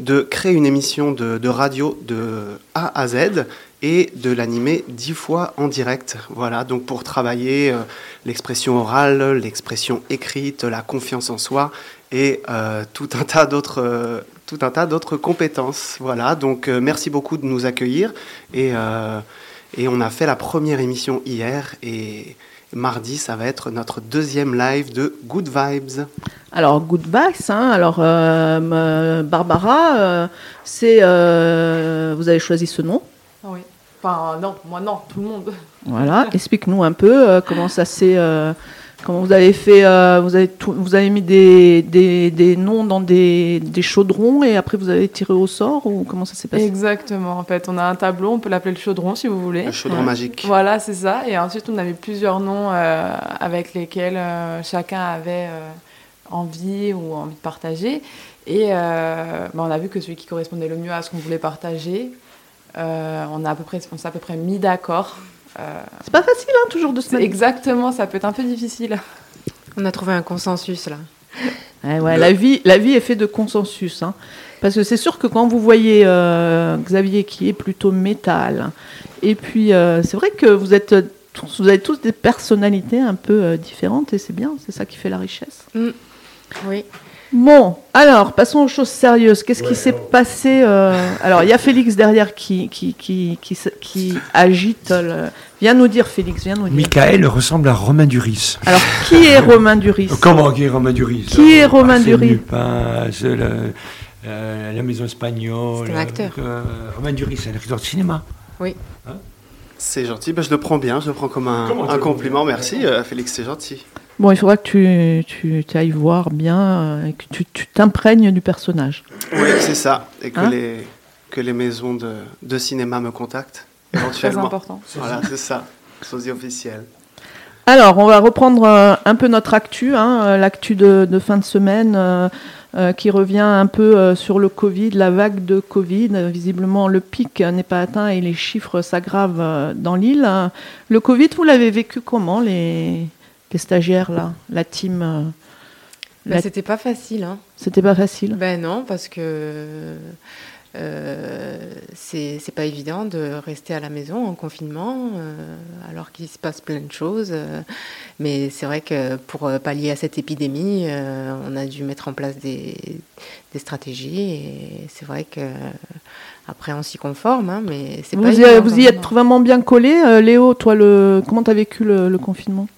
de créer une émission de, radio de A à Z et de l'animer dix fois en direct. Voilà, donc pour travailler euh, l'expression orale, l'expression écrite, la confiance en soi et euh, tout un tas d'autres euh, tout un tas d'autres compétences. Voilà, donc merci beaucoup de nous accueillir et et on a fait la première émission hier et mardi ça va être notre deuxième live de Good Vibes. Alors, Good Vibes, hein, alors euh, euh, Barbara, euh, c'est euh, vous avez choisi ce nom. Ah oui. Enfin, non, moi non, tout le monde. Voilà, explique-nous un peu euh, comment ça s'est. Comment vous avez fait. euh, vous, avez tout- vous avez mis des, des, des noms dans des, des chaudrons et après vous avez tiré au sort ou comment ça s'est passé? Exactement. En fait, on a un tableau, on peut l'appeler le chaudron si vous voulez. Le chaudron Ouais. magique. Voilà, c'est ça. Et ensuite, on avait plusieurs noms euh, avec lesquels euh, chacun avait euh, envie ou envie de partager. Et euh, bah, on a vu que celui qui correspondait le mieux à ce qu'on voulait partager, euh, on, a à peu près, on s'est à peu près mis d'accord. Euh, C'est pas facile, hein, toujours de se mettre. exactement, ça peut être un peu difficile. On a trouvé un consensus là. Ouais, ouais, la, vie, la vie est faite de consensus. hein. Parce que c'est sûr que quand vous voyez euh, Xavier qui est plutôt métal, et puis euh, c'est vrai que vous êtes tous, vous avez tous des personnalités un peu euh, différentes et c'est bien, c'est ça qui fait la richesse. Oui. Bon, alors passons aux choses sérieuses. Qu'est-ce qui s'est passé euh, Alors il y a Félix derrière qui, qui, qui, qui, agite. Le... Viens nous dire, Félix, viens nous dire. Michael ressemble à Romain Duris. Alors qui est Romain Duris? Comment qui est Romain Duris? Qui est Romain Arsène Duris? Lupin, c'est le- euh, la maison espagnole. C'est un acteur. euh, Romain Duris, c'est un acteur de cinéma. C'est gentil, ben, je le prends bien, je le prends comme un, un compliment. Merci euh, Félix, c'est gentil. Bon, il faudra que tu, tu, tu ailles voir bien euh, et que tu tu t'imprègnes du personnage. Oui, c'est ça. Et que, Hein les, que les maisons de, de cinéma me contactent, Très éventuellement. important. Voilà, c'est ça. Sosie officiel. Alors, on va reprendre euh, un peu notre actu, hein, euh, l'actu de, de fin de semaine euh, euh, qui revient un peu euh, sur le Covid, la vague de Covid. Visiblement, le pic n'est pas atteint et les chiffres s'aggravent euh, dans l'île. Le Covid, vous l'avez vécu comment, les, les stagiaires, là, la team euh, Bah, La- C'était pas facile. Hein. C'était pas facile. Ben non, parce que euh, c'est pas évident de rester à la maison en confinement, euh, alors qu'il se passe plein de choses. mais c'est vrai que pour pallier à cette épidémie, on a dû mettre en place des, des stratégies. Et c'est vrai que après on s'y conforme, hein, mais c'est Vous, pas y, évident, vous y quand êtes vraiment bien collé. Léo, toi, le, comment t'as vécu le, le confinement?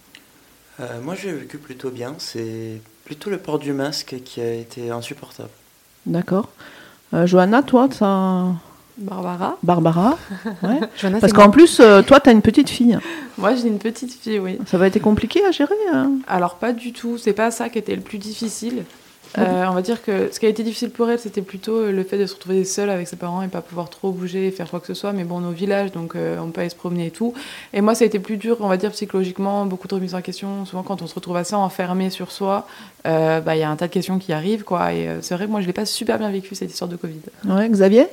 Euh, moi, j'ai vécu plutôt bien. C'est plutôt le port du masque qui a été insupportable. D'accord. Euh, Johanna, toi, ça... Barbara Barbara ouais. Johanna, Parce qu'en plus, euh, toi, tu as une petite fille. Moi, j'ai une petite fille, oui. Ça va être compliqué à gérer. hein. Alors pas du tout, c'est pas ça qui était le plus difficile. Euh, on va dire que ce qui a été difficile pour elle, c'était plutôt euh, le fait de se retrouver seule avec ses parents et pas pouvoir trop bouger, faire quoi que ce soit. Mais bon, on est au village, donc euh, on peut aller se promener et tout. Et moi, ça a été plus dur, on va dire psychologiquement, beaucoup de remises en question. Souvent, quand on se retrouve assez enfermé sur soi, euh, bah, il y a un tas de questions qui arrivent, quoi. Et euh, c'est vrai que moi, je l'ai pas super bien vécu cette histoire de Covid. Ouais, Xavier?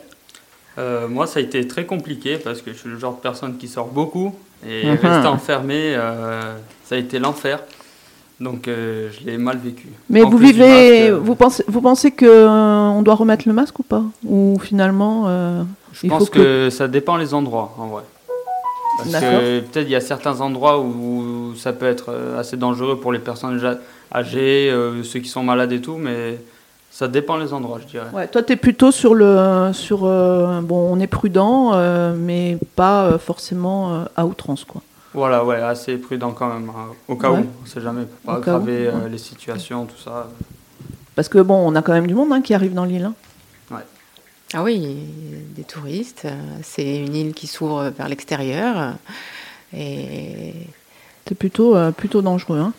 Euh, moi, ça a été très compliqué parce que je suis le genre de personne qui sort beaucoup et Mhm. rester enfermé, euh, ça a été l'enfer. Donc, euh, je l'ai mal vécu. Mais En vous vivez, masque, euh, vous pensez, vous pensez que euh, on doit remettre le masque ou pas? Ou finalement, euh, Je il pense faut que... ça dépend les endroits, en vrai. Parce que peut-être il y a certains endroits où ça peut être assez dangereux pour les personnes âgées, ceux qui sont malades et tout, mais ça dépend les endroits, je dirais. ouais, toi, tu es plutôt sur le, sur bon, on est prudent, mais pas forcément à outrance, quoi. Voilà, ouais, assez prudent quand même, hein, au cas Ouais. où, on sait jamais, pour pas Au cas où, aggraver euh, ouais. les situations, tout ça. Parce que bon, on a quand même du monde hein, qui arrive dans l'île. hein. Ah oui, des touristes. euh, C'est une île qui s'ouvre vers l'extérieur. euh, Et C'est plutôt, euh, plutôt dangereux. hein.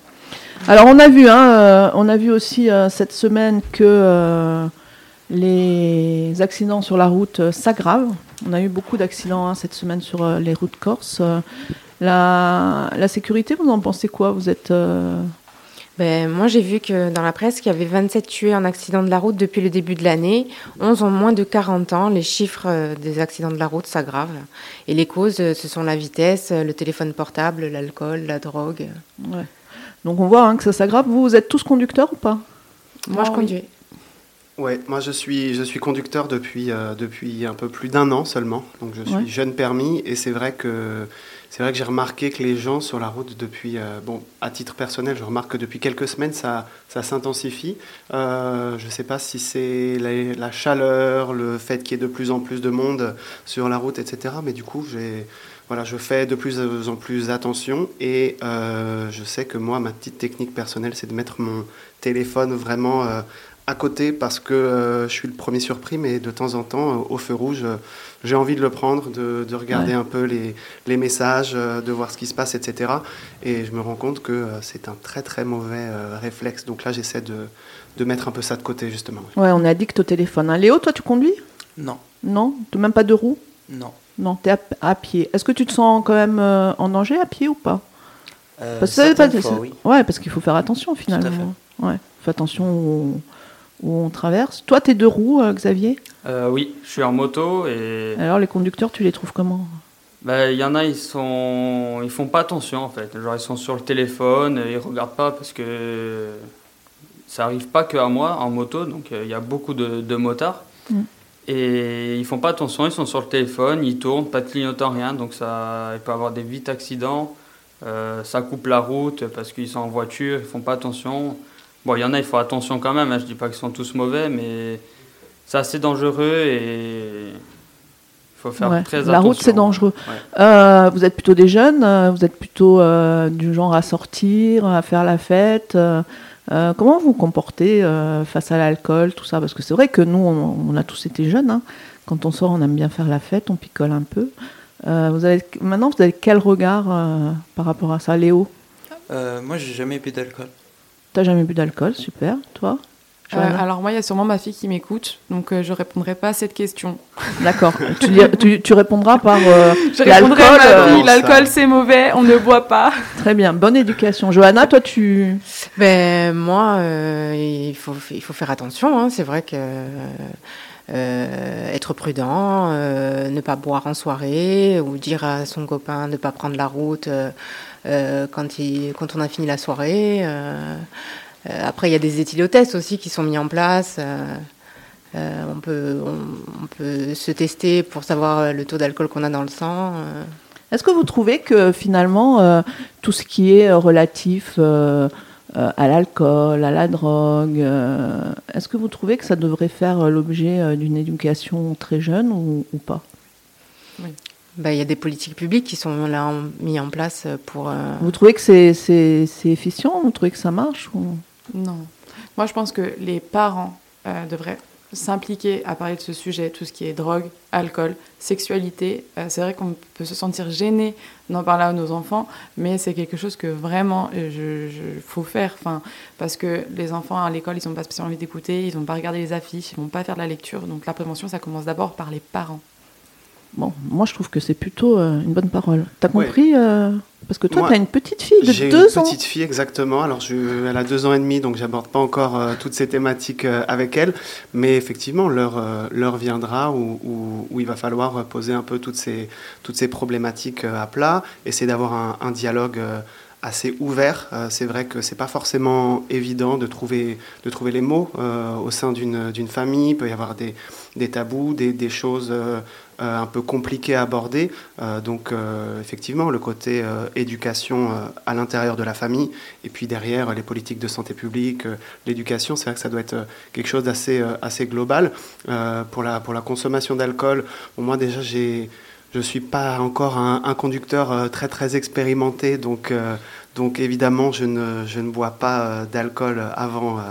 Alors on a vu, hein, euh, on a vu aussi euh, cette semaine que euh, les accidents sur la route euh, s'aggravent. On a eu beaucoup d'accidents hein, cette semaine sur euh, les routes corses. La, la sécurité, vous en pensez quoi? Vous êtes euh, Ben, moi, j'ai vu que dans la presse, qu'il y avait 27 tués en accident de la route depuis le début de l'année. 11 ont moins de 40 ans. Les chiffres euh, des accidents de la route s'aggravent. Et les causes, euh, ce sont la vitesse, le téléphone portable, l'alcool, la drogue. ouais. Donc on voit hein, que ça s'aggrave. Vous, vous êtes tous conducteurs ou pas? Moi, je oui. conduis. Ouais, moi je suis, je suis conducteur depuis, euh, depuis un peu plus d'un an seulement. Donc je suis Ouais. jeune permis et c'est vrai que c'est vrai que j'ai remarqué que les gens sur la route depuis, euh, bon, à titre personnel, je remarque que depuis quelques semaines ça, ça s'intensifie. Euh, je ne sais pas si c'est la, la chaleur, le fait qu'il y ait de plus en plus de monde sur la route, etc. Mais du coup, j'ai, voilà, je fais de plus en plus attention et euh, je sais que moi, ma petite technique personnelle, c'est de mettre mon téléphone vraiment euh, à côté parce que euh, je suis le premier surpris, mais de temps en temps, au feu rouge, j'ai envie de le prendre, de, de regarder Ouais. un peu les, les messages, euh, de voir ce qui se passe, etc. Et je me rends compte que euh, c'est un très très mauvais euh, réflexe. Donc là, j'essaie de, de mettre un peu ça de côté, justement. Ouais, on est addict au téléphone. hein. Léo, toi, tu conduis? Non, Non? T'as Même pas de roue? Non. Non, t'es à, à pied. Est-ce que tu te sens quand même euh, en danger à pied ou pas? Euh, Parce que ça veut pas- fois, oui. Ouais, parce qu'il faut faire attention finalement. Ouais, fais attention où, où on traverse. Toi, t'es deux roues, euh, Xavier? Euh, oui, je suis en moto et Alors, les conducteurs, tu les trouves comment? Bah, il y en a, ils sont, ils font pas attention en fait. Genre ils sont sur le téléphone, ils regardent pas parce que ça arrive pas que à moi en moto, donc euh, il y a beaucoup de, de motards. Mm. Et ils font pas attention, ils sont sur le téléphone, ils tournent, pas de clignotant, rien, donc ça, il peut avoir des vite accidents. Euh, ça coupe la route parce qu'ils sont en voiture, ils font pas attention. Bon, il y en a, ils font attention quand même, hein, je dis pas qu'ils sont tous mauvais, mais c'est assez dangereux et il faut faire Ouais, très La attention. route, c'est dangereux. Ouais. Euh, vous êtes plutôt des jeunes, euh, vous êtes plutôt euh, du genre à sortir, à faire la fête. euh, comment vous vous comportez euh, face à l'alcool, tout ça? Parce que c'est vrai que nous, on, on a tous été jeunes. hein. Quand on sort, on aime bien faire la fête, on picole un peu. Euh, vous avez, maintenant, vous avez quel regard euh, par rapport à ça Léo, Euh, moi, j'ai jamais bu d'alcool. T'as jamais bu d'alcool, super. Toi Euh, alors moi, il y a sûrement ma fille qui m'écoute, donc euh, je répondrai pas à cette question. D'accord. tu, tu- tu répondra par euh, l'alcool. euh, l'alcool c'est mauvais, on ne boit pas. très bien, bonne éducation. Johanna, toi, tu. Ben, moi, euh, il, faut, il faut faire attention. hein. C'est vrai que euh, être prudent, euh, ne pas boire en soirée ou dire à son copain de ne pas prendre la route euh, quand, quand on a fini la soirée. après, il y a des éthyliotests aussi qui sont mis en place. on, peut, on, peut se tester pour savoir le taux d'alcool qu'on a dans le sang. Est-ce que vous trouvez que finalement, tout ce qui est relatif à l'alcool, à la drogue, euh, est-ce que vous trouvez que ça devrait faire euh, l'objet euh, d'une éducation très jeune ou, ou pas? Ben, il y a des politiques publiques qui sont là en- mis en place pour. euh, Vous trouvez que c'est c'est- c'est efficient? Vous trouvez que ça marche ou- Non. Moi, je pense que les parents euh, devraient s'impliquer à parler de ce sujet, tout ce qui est drogue, alcool, sexualité. Euh, c'est vrai qu'on peut se sentir gêné d'en parler à nos enfants, mais c'est quelque chose que vraiment il je- faut faire. Enfin, parce que les enfants à l'école, ils n'ont pas spécialement envie d'écouter, ils n'ont pas regardé les affiches, ils vont pas faire de la lecture. Donc la prévention, ça commence d'abord par les parents. Bon, moi je trouve que c'est plutôt euh, une bonne parole. T'as compris euh, Parce que toi, tu as une petite fille de J'ai deux une ans. petite fille, exactement. Alors, je, elle a deux ans et demi, donc j'aborde pas encore euh, toutes ces thématiques avec elle. Mais effectivement, l'heure l'heure viendra où, où- où il va falloir poser un peu toutes ces, toutes ces problématiques à plat, essayer d'avoir un, un dialogue assez ouvert. Euh, c'est vrai que c'est pas forcément évident de trouver, de trouver les mots euh, au sein d'une famille. Il peut y avoir des, des tabous, des, des choses euh, un peu compliquées à aborder. Donc effectivement, le côté éducation à l'intérieur de la famille, et puis derrière les politiques de santé publique, l'éducation, c'est vrai que ça doit être quelque chose d'assez assez global. Pour, la, pour la consommation d'alcool, bon, moi déjà, j'ai, je suis pas encore un, un conducteur euh, très très expérimenté, donc, euh, donc évidemment, je ne, je ne bois pas euh, d'alcool avant, euh,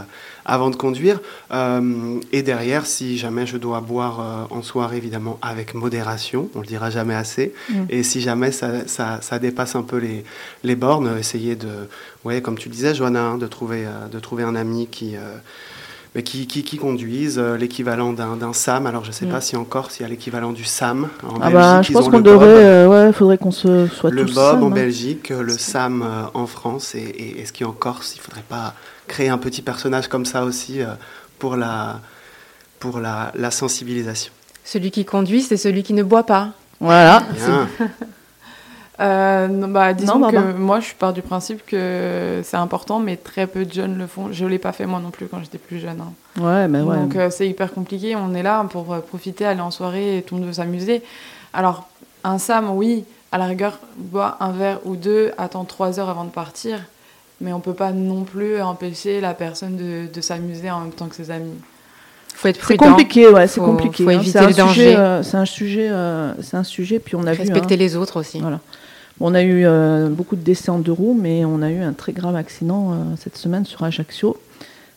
avant de conduire. Euh, et derrière, si jamais je dois boire en soirée, évidemment, avec modération, on le dira jamais assez. Mm. Et si jamais ça, ça, ça dépasse un peu les, les bornes, essayer de, ouais, comme tu le disais, Johanna, hein, de, trouver, de trouver un ami qui, mais qui, qui, qui conduise, euh, l'équivalent d'un d'un SAM. Alors, je ne sais Mm. pas si encore, s'il y a l'équivalent du SAM. En Ah Belgique, bah, je ils pense qu'on devrait, euh, ouais, faudrait qu'on se soit Le tous Bob Sam, en hein. Belgique, le Sam euh, en France, et, et est-ce qu'en Corse, il ne faudrait pas créer un petit personnage comme ça aussi euh, pour la, pour la, la sensibilisation Celui qui conduit, c'est celui qui ne boit pas. Voilà. Euh, bah, disons Non, que Barbara moi, je pars du principe que c'est important, mais très peu de jeunes le font. Je ne l'ai pas fait moi non plus quand j'étais plus jeune. hein. Ouais, mais ouais. Donc euh, c'est hyper compliqué. On est là pour euh, profiter, aller en soirée et tout le monde veut s'amuser. Alors, un Sam, oui, à la rigueur, boit un verre ou deux, attend trois heures avant de partir. Mais on peut pas non plus empêcher la personne de, de s'amuser en même temps que ses amis. faut être C'est prudent. compliqué, ouais, c'est Faut- compliqué. faut hein. éviter C'est un le sujet, danger. euh, C'est un sujet, euh, c'est un sujet. Puis on a vu. Respecter hein, les autres aussi. Voilà. On a eu euh, beaucoup de décès en deux roues, mais on a eu un très grave accident euh, cette semaine sur Ajaccio.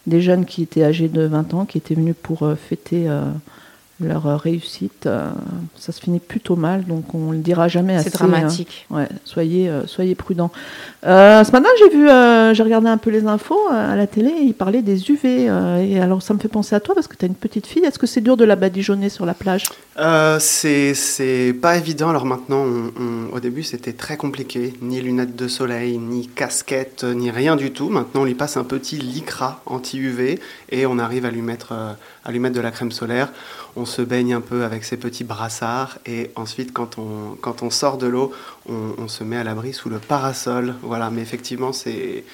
Des jeunes qui étaient âgés de 20 ans, qui étaient venus pour euh, fêter leur euh, réussite. euh, ça se finit plutôt mal, donc on le dira jamais assez. C'est dramatique. hein. Ouais, soyez, euh, soyez prudents. Euh, ce matin, j'ai vu, euh, j'ai regardé un peu les infos à la télé, et ils parlaient des UV. euh, et alors, ça me fait penser à toi parce que tu as une petite fille. Est-ce que c'est dur de la badigeonner sur la plage? Euh, c'est c'est pas évident. Alors maintenant, on- on- au début, c'était très compliqué. Ni lunettes de soleil, ni casquette, ni rien du tout. Maintenant, on lui passe un petit lycra anti-UV et on arrive à lui mettre, à lui mettre de la crème solaire. On se baigne un peu avec ses petits brassards et ensuite, quand on, quand on sort de l'eau, on, se met à l'abri sous le parasol. Voilà, mais effectivement, c'est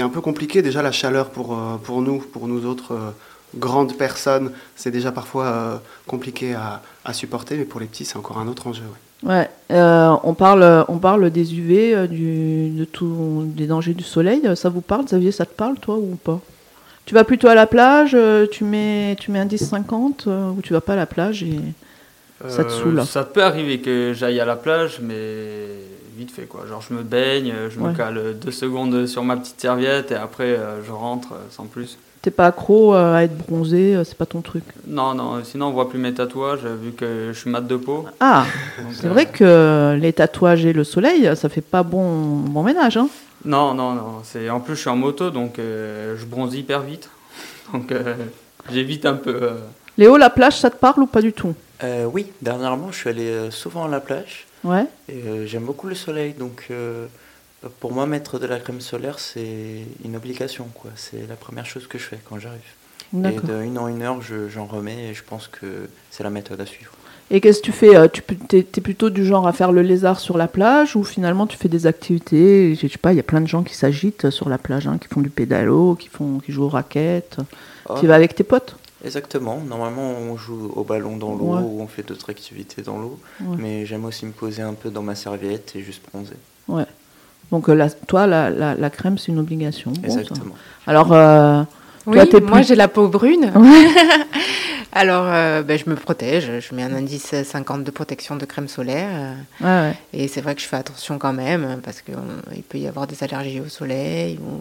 un peu compliqué. Déjà, la chaleur pour, euh, pour nous, pour nous autres euh, grandes personnes, c'est déjà parfois euh, compliqué à, à supporter, mais pour les petits, c'est encore un autre enjeu. ouais. On parle, on parle des UV, du, des dangers du soleil. Ça vous parle, Xavier Ça te parle, toi, ou pas? Tu vas plutôt à la plage, euh, tu mets, tu mets un 10-50, euh, ou tu vas pas à la plage et ça te Euh, saoule Ça peut arriver que j'aille à la plage, mais vite fait quoi. Genre je me baigne, je Ouais. me cale deux secondes sur ma petite serviette et après je rentre sans plus. T'es pas accro euh, à être bronzé, euh, c'est pas ton truc. Non, non, sinon on voit plus mes tatouages euh, vu que je suis mat de peau. Ah, c'est euh, vrai que les tatouages et le soleil, ça fait pas bon, bon ménage. Hein Non, non, non. C'est... En plus je suis en moto donc euh, je bronze hyper vite. Donc euh, j'évite un peu. euh, Léo, la plage, ça te parle ou pas du tout? Euh, oui, dernièrement, je suis allé souvent à la plage Ouais. et euh, j'aime beaucoup le soleil. Donc, euh, pour moi, mettre de la crème solaire, c'est une obligation. quoi. C'est la première chose que je fais quand j'arrive. Et de une en une heure, je- j'en remets et je pense que c'est la méthode à suivre. Et qu'est-ce que tu fais euh, Tu es, plutôt du genre à faire le lézard sur la plage ou finalement tu fais des activités Je sais pas, il y a plein de gens qui s'agitent sur la plage, hein, qui font du pédalo, qui, font, qui jouent aux raquettes. Oh, Tu vas avec tes potes? Exactement. Normalement, on joue au ballon dans l'eau Ouais. ou on fait d'autres activités dans l'eau. Ouais. Mais j'aime aussi me poser un peu dans ma serviette et juste bronzer. Donc euh, la- toi, la, la- la crème, c'est une obligation. Bon. Exactement. Alors, euh, Oui, Toi, t'es moi j'ai la peau brune. Ouais. Alors euh, ben, je me protège, je mets un indice 50 de protection de crème solaire. euh, ouais, ouais. Et c'est vrai que je fais attention quand même, parce qu'il peut y avoir des allergies au soleil. Ou...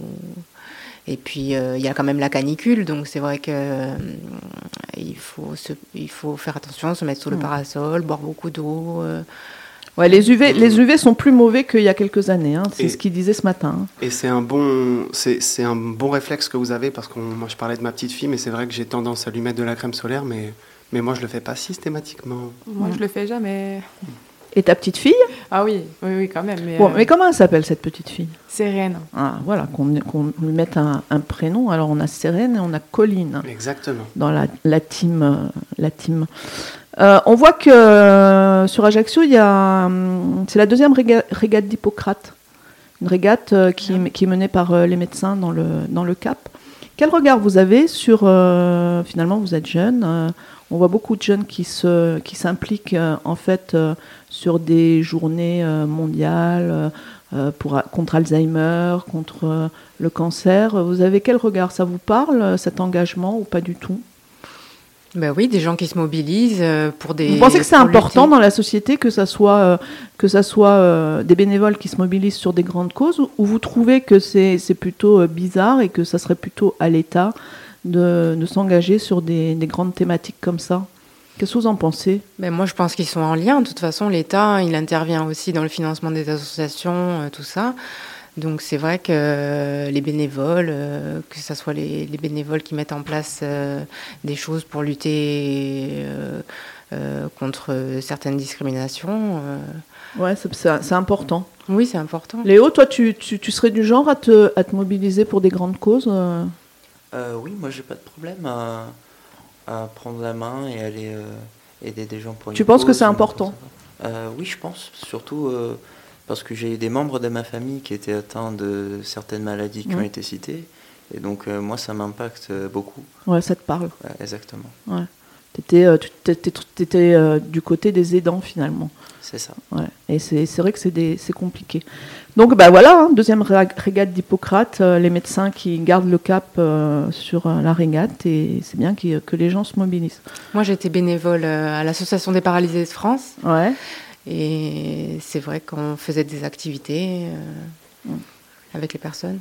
Et puis, euh, il y a quand même la canicule, donc c'est vrai que euh, il, faut se- il faut faire attention, se mettre sous le Mm. parasol, boire beaucoup d'eau. euh. Ouais, les UV, les UV sont plus mauvais qu'il y a quelques années. hein. C'est ce qu'il disait ce matin. hein. Et c'est un bon, c'est c'est un bon réflexe que vous avez parce que moi je parlais de ma petite fille, mais c'est vrai que j'ai tendance à lui mettre de la crème solaire, mais mais moi je le fais pas systématiquement. Moi, je le fais jamais. Et ta petite fille Ah oui, oui, oui, quand même. Mais, Bon, euh, mais comment elle s'appelle cette petite fille Sérène. ah, Voilà, qu'on qu'on lui mette un, un prénom. Alors on a Sérène et on a Colline. Exactement. dans la, la team. euh, La team. Euh, on voit que euh, sur Ajaccio, il y a, hum, c'est la deuxième réga- régate d'Hippocrate, une régate euh, qui, est- qui est menée par euh, les médecins dans le, dans le Cap. Quel regard vous avez sur, euh, finalement, vous êtes jeune, euh, on voit beaucoup de jeunes qui se, qui s'impliquent euh, en fait euh, sur des journées euh, mondiales euh, euh, pour, contre Alzheimer, contre le cancer. Vous avez quel regard? Ça vous parle, cet engagement, ou pas du tout? Ben oui, des gens qui se mobilisent pour des. Vous pensez que c'est important lutter. dans la société que ça soit, euh, que ça soit euh, des bénévoles qui se mobilisent sur des grandes causes ou, ou vous trouvez que c'est c'est plutôt euh, bizarre et que ça serait plutôt à l'État de, de s'engager sur des, des grandes thématiques comme ça? Qu'est-ce que vous en pensez? Ben moi, je pense qu'ils sont en lien. De toute façon, l'État, il intervient aussi dans le financement des associations, euh, tout ça. Donc, c'est vrai que euh, les bénévoles, euh, que ce soit les, les bénévoles qui mettent en place euh, des choses pour lutter euh, euh, contre certaines discriminations, euh, Ouais, c'est- important. oui, c'est important. Léo, toi, tu, tu, tu serais du genre à te, à te mobiliser pour des grandes causes Euh, oui, moi j'ai pas de problème à, prendre la main et aller euh, aider des gens pour une Tu penses que c'est important. Euh, Oui, je pense. Surtout, euh, parce que j'ai des membres de ma famille qui étaient atteints de certaines maladies qui ont Ouais. été citées. Et donc, euh, moi, ça m'impacte beaucoup. Ouais, ça te parle. Ouais, exactement. Tu t'étais, t'étais, euh, du côté des aidants finalement. C'est ça. Ouais. Et c'est, c'est vrai que c'est, des, c'est compliqué. Donc bah voilà, hein, deuxième ré- régate d'Hippocrate, euh, les médecins qui gardent le cap euh, sur euh, la régate et c'est bien qu'il- que les gens se mobilisent. Moi, j'étais bénévole euh, à l'Association des paralysés de France. Ouais. Et c'est vrai qu'on faisait des activités euh, Mm. avec les personnes.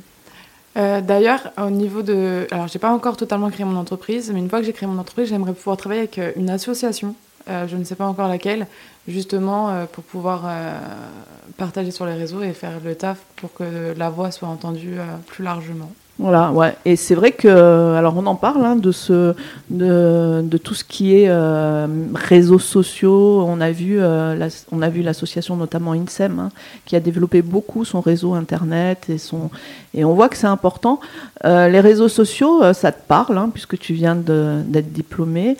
Euh, D'ailleurs, au niveau de. Alors, j'ai pas encore totalement créé mon entreprise, mais une fois que j'ai créé mon entreprise, j'aimerais pouvoir travailler avec euh, une association. euh, je ne sais pas encore laquelle, justement pour pouvoir partager sur les réseaux et faire le taf pour que la voix soit entendue plus largement. Voilà, ouais. Et c'est vrai que, alors on en parle hein, de ce, de, tout ce qui est euh, réseaux sociaux. On a vu, euh, on a vu l'association notamment INSEM hein, qui a développé beaucoup son réseau internet et son, et on voit que c'est important. Euh, les réseaux sociaux, euh, ça te parle hein, puisque tu viens d'être diplômé.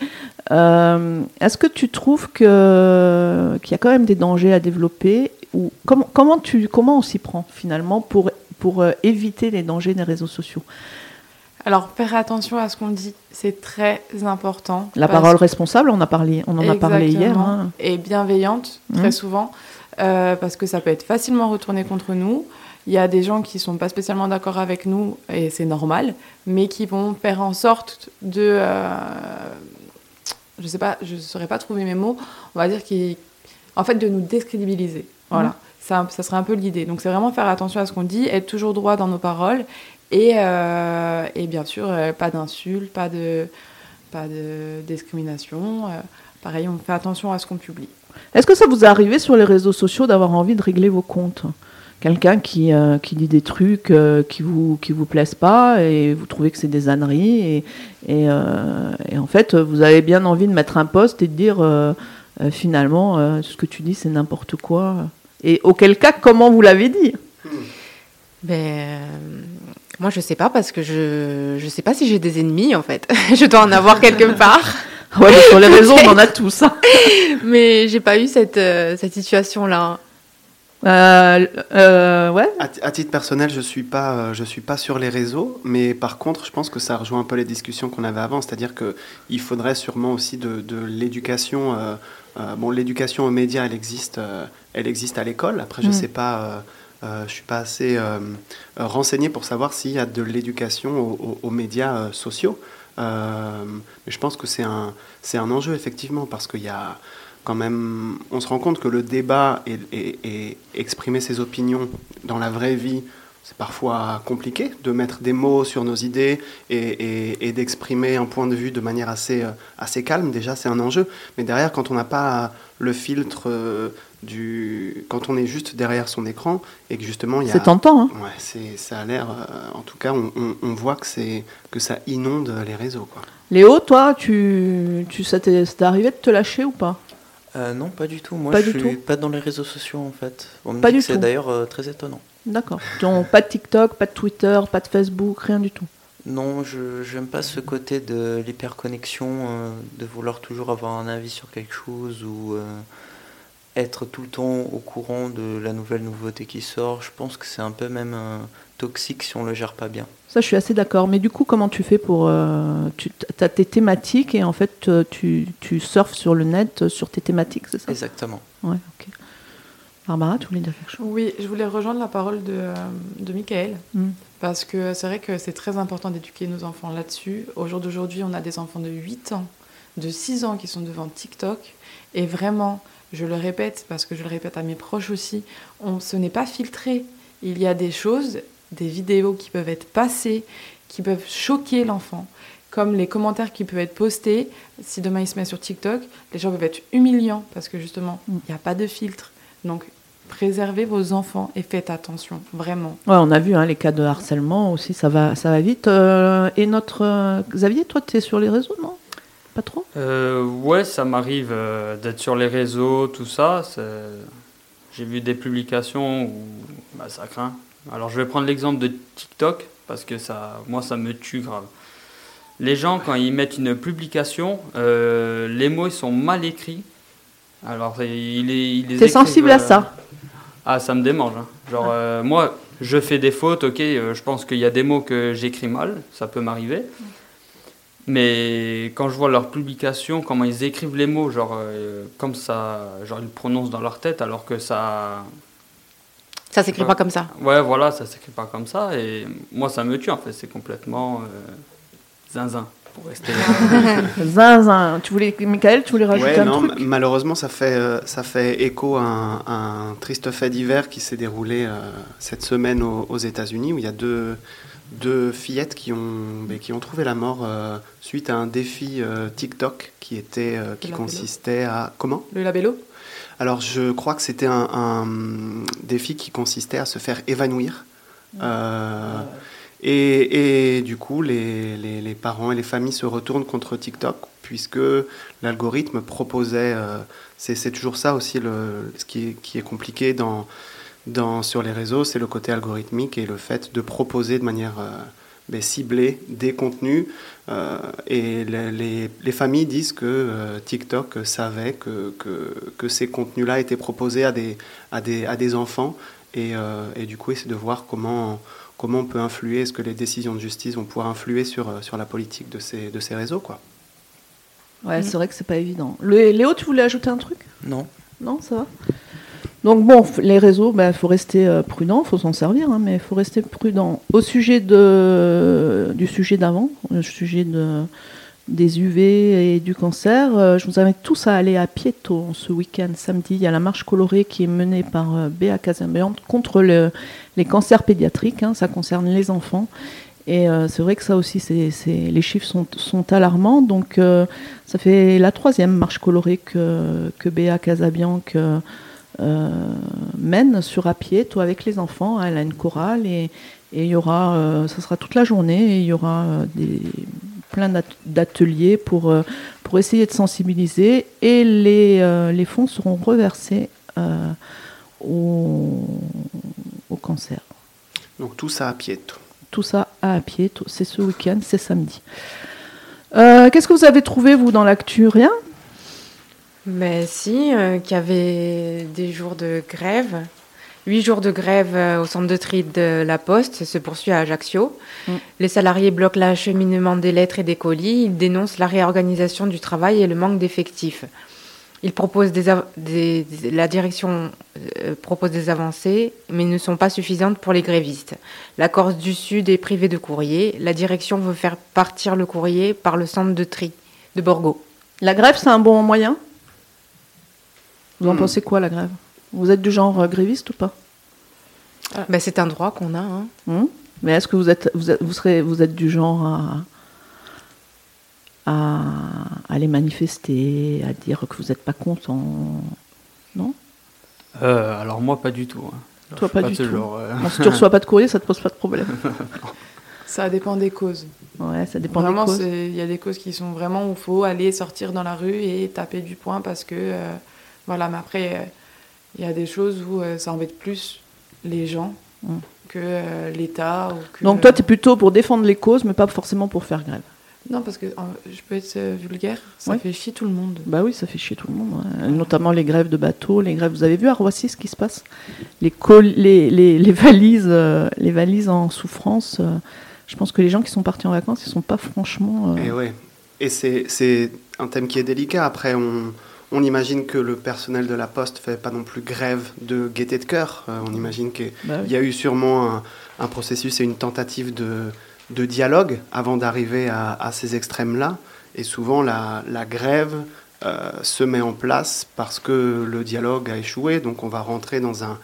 Euh, Est-ce que tu trouves que qu'il y a quand même des dangers à développer ou comment comment tu comment on s'y prend finalement pour pour euh, éviter les dangers des réseaux sociaux Alors, faire attention à ce qu'on dit, c'est très important. La parole responsable, on, a parlé, on en a parlé hier. Hein. Et bienveillante, très Mhm. souvent, euh, parce que ça peut être facilement retourné contre nous. Il y a des gens qui sont pas spécialement d'accord avec nous, et c'est normal, mais qui vont faire en sorte de... euh, je sais pas, je saurais pas trouver mes mots, on va dire qui en fait, de nous décrédibiliser. Voilà, Mhm. Ça, serait un peu l'idée. Donc, c'est vraiment faire attention à ce qu'on dit, être toujours droit dans nos paroles, et, euh, et bien sûr, euh, pas d'insultes, pas de, pas de discrimination. euh, pareil, on fait attention à ce qu'on publie. Est-ce que ça vous est arrivé sur les réseaux sociaux d'avoir envie de régler vos comptes? Quelqu'un qui, qui dit des trucs qui vous qui vous plaisent pas et vous trouvez que c'est des âneries et, et, et en fait vous avez bien envie de mettre un post et de dire finalement ce que tu dis c'est n'importe quoi? Et auquel cas comment vous l'avez dit Ben, euh, moi, je sais pas parce que je je sais pas si j'ai des ennemis en fait. je dois en avoir quelque part, ouais, mais les réseaux on en a tous hein. mais j'ai pas eu cette euh, cette situation là. Euh, euh, ouais À, titre personnel, je suis pas, euh, je suis pas sur les réseaux, mais par contre, je pense que ça rejoint un peu les discussions qu'on avait avant, c'est-à-dire que il faudrait sûrement aussi de, de l'éducation. Euh, bon, l'éducation aux médias, elle existe, euh, elle existe à l'école. Après, je Mm. sais pas, euh, je suis pas assez euh, renseigné pour savoir s'il y a de l'éducation aux, aux- aux médias euh, sociaux. Mais je pense que c'est un, c'est un enjeu effectivement parce qu'il y a quand même, on se rend compte que le débat et, et- et exprimer ses opinions dans la vraie vie, c'est parfois compliqué de mettre des mots sur nos idées et, et- et d'exprimer un point de vue de manière assez, euh, assez calme. Déjà, c'est un enjeu. Mais derrière, quand on n'a pas le filtre euh, du. Quand on est juste derrière son écran et que justement il y a. c'est tentant hein. Ouais, c'est, ça a l'air. euh, en tout cas, on, on- on voit que, c'est, que ça inonde les réseaux. Quoi. Léo toi tu, tu ça t'est arrivé de te lâcher ou pas? Euh, non, pas du tout. Moi, Pas je du suis tout. pas dans les réseaux sociaux en fait. On me Pas dit du que c'est d'ailleurs euh, très étonnant. D'accord. Donc pas de TikTok, pas de Twitter, pas de Facebook, rien du tout. Non, je j'aime pas ce côté de l'hyperconnexion, euh, de vouloir toujours avoir un avis sur quelque chose ou être tout le temps au courant de la nouvelle nouveauté qui sort. Je pense que c'est un peu même toxique si on le gère pas bien. Ça, je suis assez d'accord. Mais du coup, comment tu fais pour... euh, tu as tes thématiques et en fait, euh, tu, tu surfes sur le net euh, sur tes thématiques, c'est ça? Exactement. Ouais, ok. Barbara, tu voulais dire quelque chose? Oui, je voulais rejoindre la parole de, de Michael. Mm. Parce que c'est vrai que c'est très important d'éduquer nos enfants là-dessus. Au jour d'aujourd'hui, on a des enfants de 8 ans, de 6 ans qui sont devant TikTok. Et vraiment, je le répète, parce que je le répète à mes proches aussi, on, ce n'est pas filtré. Il y a des choses, des vidéos qui peuvent être passées, qui peuvent choquer l'enfant. Comme les commentaires qui peuvent être postés. Si demain il se met sur TikTok, les gens peuvent être humiliants parce que justement, il Mm. n'y a pas de filtre. Donc, préservez vos enfants et faites attention, vraiment. Ouais, on a vu hein, les cas de harcèlement aussi, ça va, ça va vite. Euh, et notre euh, Xavier, toi, tu es sur les réseaux, non? Pas trop? Euh, ouais, ça m'arrive euh, d'être sur les réseaux, tout ça. J'ai vu des publications où bah, ça craint. Alors je vais prendre l'exemple de TikTok parce que ça, moi ça me tue grave. Les gens quand ils mettent une publication, euh, les mots ils sont mal écrits. Alors il est, il les T'es sensible à euh, ça? Ah, ça me démange. hein. Genre, euh, moi, je fais des fautes, ok, je pense qu'il y a des mots que j'écris mal, ça peut m'arriver. Mais quand je vois leurs publications, comment ils écrivent les mots, genre, euh, comme ça, genre, ils prononcent dans leur tête, alors que ça. Ça s'écrit pas comme ça. Ouais, voilà, ça s'écrit pas comme ça. Et moi, ça me tue, en fait. C'est complètement euh, zinzin, pour rester. Zinzin. Tu voulais, Michael, tu voulais rajouter Ouais, un non, truc malheureusement, ça fait, euh, ça fait écho à un, à un triste fait divers qui s'est déroulé euh, cette semaine aux, aux États-Unis, où il y a deux, deux fillettes qui ont, qui ont trouvé la mort euh, suite à un défi euh, TikTok qui, était, euh, qui consistait à. Comment? Le labello? Alors, je crois que c'était un, un défi qui consistait à se faire évanouir. Euh, et, et du coup, les, les- les parents et les familles se retournent contre TikTok, puisque l'algorithme proposait. euh, c'est toujours ça aussi le, ce qui est, qui est compliqué dans, dans, sur les réseaux, c'est le côté algorithmique et le fait de proposer de manière euh, ben, ciblée des contenus. euh, et les, les- les familles disent que euh, TikTok savait que, que, que ces contenus-là étaient proposés à des, à des, à des enfants. Et, euh, et du coup, essayer de voir comment, comment on peut influer, est-ce que les décisions de justice vont pouvoir influer sur, sur la politique de ces, de ces réseaux. Quoi. Ouais, c'est vrai que c'est pas évident. Le- Léo, tu voulais ajouter un truc? Non. Non, ça va? Donc bon, les réseaux, il faut rester euh, prudent, il faut s'en servir, hein, mais il faut rester prudent. Au sujet du sujet d'avant, le sujet de, des UV et du cancer, euh, je vous invite tous à aller à Pieto ce week-end, samedi. Il y a la marche colorée qui est menée par euh, Béa Casabiante contre le- les cancers pédiatriques. hein, ça concerne les enfants. Et c'est vrai que ça aussi, les chiffres sont, alarmants. Donc, ça fait la troisième marche colorée que, Béa Casabianque euh, mène sur Apieto avec les enfants. Elle a une chorale et, et il y aura, euh, ça sera toute la journée et il y aura euh, des, plein d'at- d'ateliers pour, euh, pour essayer de sensibiliser et les, les fonds seront reversés au, au cancer. Donc tout ça à pied. tout. Tout ça à Apieto, c'est ce week-end, c'est samedi. Euh, Qu'est-ce que vous avez trouvé, vous, dans l'actu? Rien? Mais si, euh, qu'il y avait des jours de grève. Huit jours de grève euh, au centre de tri de la Poste se poursuit à Ajaccio. Mm. Les salariés bloquent l'acheminement des lettres et des colis. Ils dénoncent la réorganisation du travail et le manque d'effectifs. Ils proposent des, av- des- des- la direction euh, propose des avancées, mais ne sont pas suffisantes pour les grévistes. La Corse du Sud est privée de courrier. La direction veut faire partir le courrier par le centre de tri de Borgo. La grève, c'est un bon moyen? Vous en Hmm. pensez quoi, la grève? Vous êtes du genre euh, gréviste ou pas? Ben, c'est un droit qu'on a. hein. Hmm Mais est-ce que vous êtes, vous êtes, vous serez, vous êtes du genre à, à aller manifester, à dire que vous n'êtes pas content? Non? Euh, alors, moi, pas du tout. hein. Toi, pas du tout. genre, euh, Si tu reçois pas de courrier, ça te pose pas de problème. Ça dépend des causes. Ouais, ça dépend Vraiment, des causes. il y a des causes qui sont vraiment où il faut aller sortir dans la rue et taper du poing parce que. euh, voilà, mais après, euh, il y a des choses où euh, ça embête plus les gens Mm. que euh, l'État. ou que- Donc toi, tu es plutôt pour défendre les causes, mais pas forcément pour faire grève. Non, parce que euh, je peux être euh, vulgaire, ça Ouais. fait chier tout le monde. Bah oui, ça fait chier tout le monde. ouais. Notamment les grèves de bateaux, les grèves. Vous avez vu à Roissy ce qui se passe? Les, les, les, les valises, euh, les valises en souffrance. euh, je pense que les gens qui sont partis en vacances, ils sont pas franchement. euh, Et ouais. Et c'est c'est un thème qui est délicat. Après, on, on imagine que le personnel de la Poste fait pas non plus grève de gaieté de cœur. Euh, on imagine qu'il bah oui. y a eu sûrement un, un processus et une tentative de, de dialogue avant d'arriver à, à ces extrêmes-là. Et souvent, la, la grève euh, se met en place parce que le dialogue a échoué. Donc, on va rentrer dans un,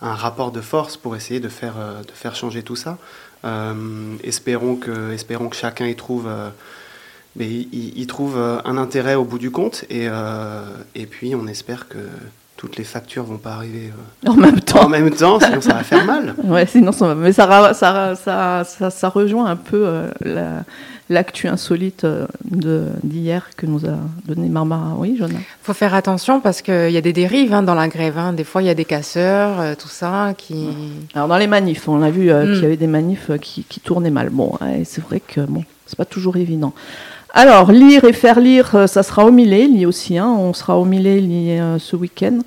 un rapport de force pour essayer de faire, euh, de faire changer tout ça. Euh, espérons, que, espérons que chacun y trouve, mais y, y- y trouve euh, un intérêt au bout du compte. Et, euh, et puis, on espère que toutes les factures vont pas arriver euh, En même en temps. même temps, sinon ça va faire mal. Ouais, sinon ça va. Mais ça, ça, ça, ça, ça rejoint un peu euh, la- l'actu insolite d'hier que nous a donné Marmara. Oui, Jonah. faut faire attention parce qu'il y a des dérives hein, dans la grève. hein. Des fois, il y a des casseurs, euh, tout ça, qui... Alors dans les manifs, on a vu euh, Mm. qu'il y avait des manifs qui, qui tournaient mal. Bon, ouais, c'est vrai que bon, c'est pas toujours évident. Alors lire et faire lire, euh, ça sera au Millet, lié aussi. Hein, on sera au Millet lié, euh, ce week-end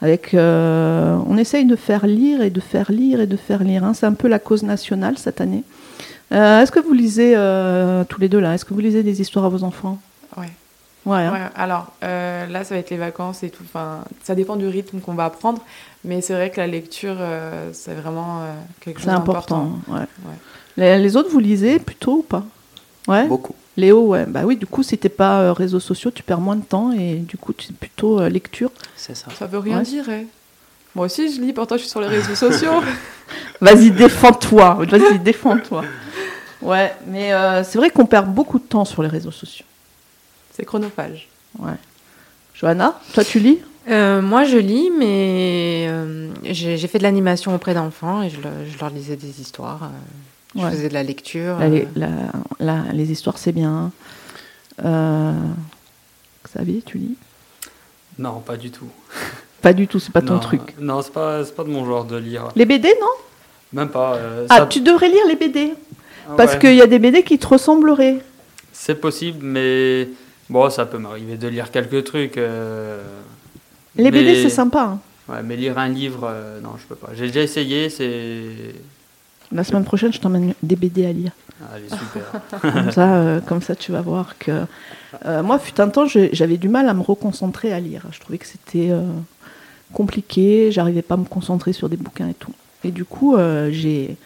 Avec, euh, on essaye de faire lire et de faire lire et de faire lire. hein. C'est un peu la cause nationale cette année. Euh, est-ce que vous lisez euh, tous les deux là? Est-ce que vous lisez des histoires à vos enfants? Ouais. Ouais. hein. Ouais, alors euh, là, ça va être les vacances et tout. Enfin, ça dépend du rythme qu'on va apprendre, mais c'est vrai que la lecture, euh, c'est vraiment euh, quelque chose C'est d'important. important. ouais. Les, les autres, vous lisez plutôt ou pas? Ouais. Beaucoup. Léo, ouais. Bah oui, du coup, si t'es pas euh, réseaux sociaux, tu perds moins de temps et du coup, tu es plutôt euh, lecture. C'est ça. Ça veut rien Ouais. dire. eh. Moi aussi, je lis. Pourtant, je suis sur les réseaux sociaux. Vas-y, défends-toi. Vas-y, défends-toi. Ouais, mais euh, c'est vrai qu'on perd beaucoup de temps sur les réseaux sociaux. c'est chronophage. Ouais. Johanna, toi, tu lis? Euh, moi, je lis, mais euh, j'ai j'ai fait de l'animation auprès d'enfants et je, le- je leur lisais des histoires. euh, je Ouais. faisais de la lecture. Là, les, euh, la- la- les histoires, c'est bien. Euh, Xavier, tu lis? Non, pas du tout. Pas du tout, c'est pas ton truc. Non, c'est pas, c'est pas de mon genre de lire. Les BD, non? Même pas. euh, Ah, ça- tu devrais lire les BD. Ah Parce ouais. qu'il y a des BD qui te ressembleraient. C'est possible, mais bon, ça peut m'arriver de lire quelques trucs. euh, Les BD, c'est sympa. hein. Ouais, mais lire un livre, euh, non, je peux pas. J'ai déjà essayé, c'est. La semaine prochaine, je t'emmène des BD à lire. Allez, super. Comme ça, euh, comme ça, tu vas voir que. Euh, moi, fut un temps, j'avais du mal à me reconcentrer à lire. Je trouvais que c'était euh, compliqué. J'arrivais pas à me concentrer sur des bouquins et tout. Et du coup, euh, j'ai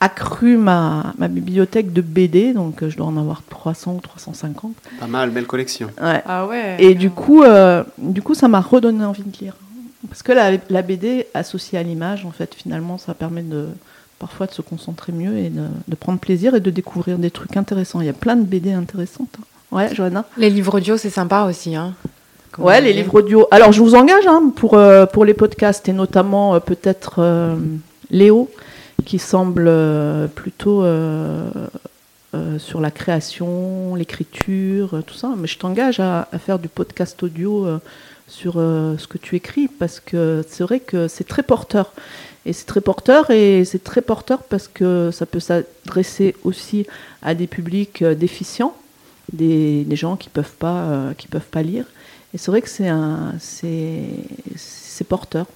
accru ma, ma bibliothèque de BD. Donc, euh, je dois en avoir 300 ou 350. Pas mal, belle collection. Ouais. Ah ouais. Et du coup, euh, du coup, ça m'a redonné envie de lire. Parce que la, la BD associée à l'image, en fait, finalement, ça permet de parfois de se concentrer mieux et de, de prendre plaisir et de découvrir des trucs intéressants. Il y a plein de BD intéressantes. hein. Ouais, Johanna? Les livres audio, c'est sympa aussi. Hein, Ouais, les livres audio. Alors, je vous engage hein, pour, euh, pour les podcasts et notamment euh, peut-être euh, Léo, qui semble plutôt sur la création, l'écriture, tout ça. Mais je t'engage à, à faire du podcast audio sur euh, ce que tu écris parce que c'est vrai que c'est très porteur. Et c'est très porteur et c'est très porteur parce que ça peut s'adresser aussi à des publics euh, déficients, des, gens qui peuvent pas euh, qui peuvent pas lire. Et c'est vrai que c'est un c'est c'est porteur.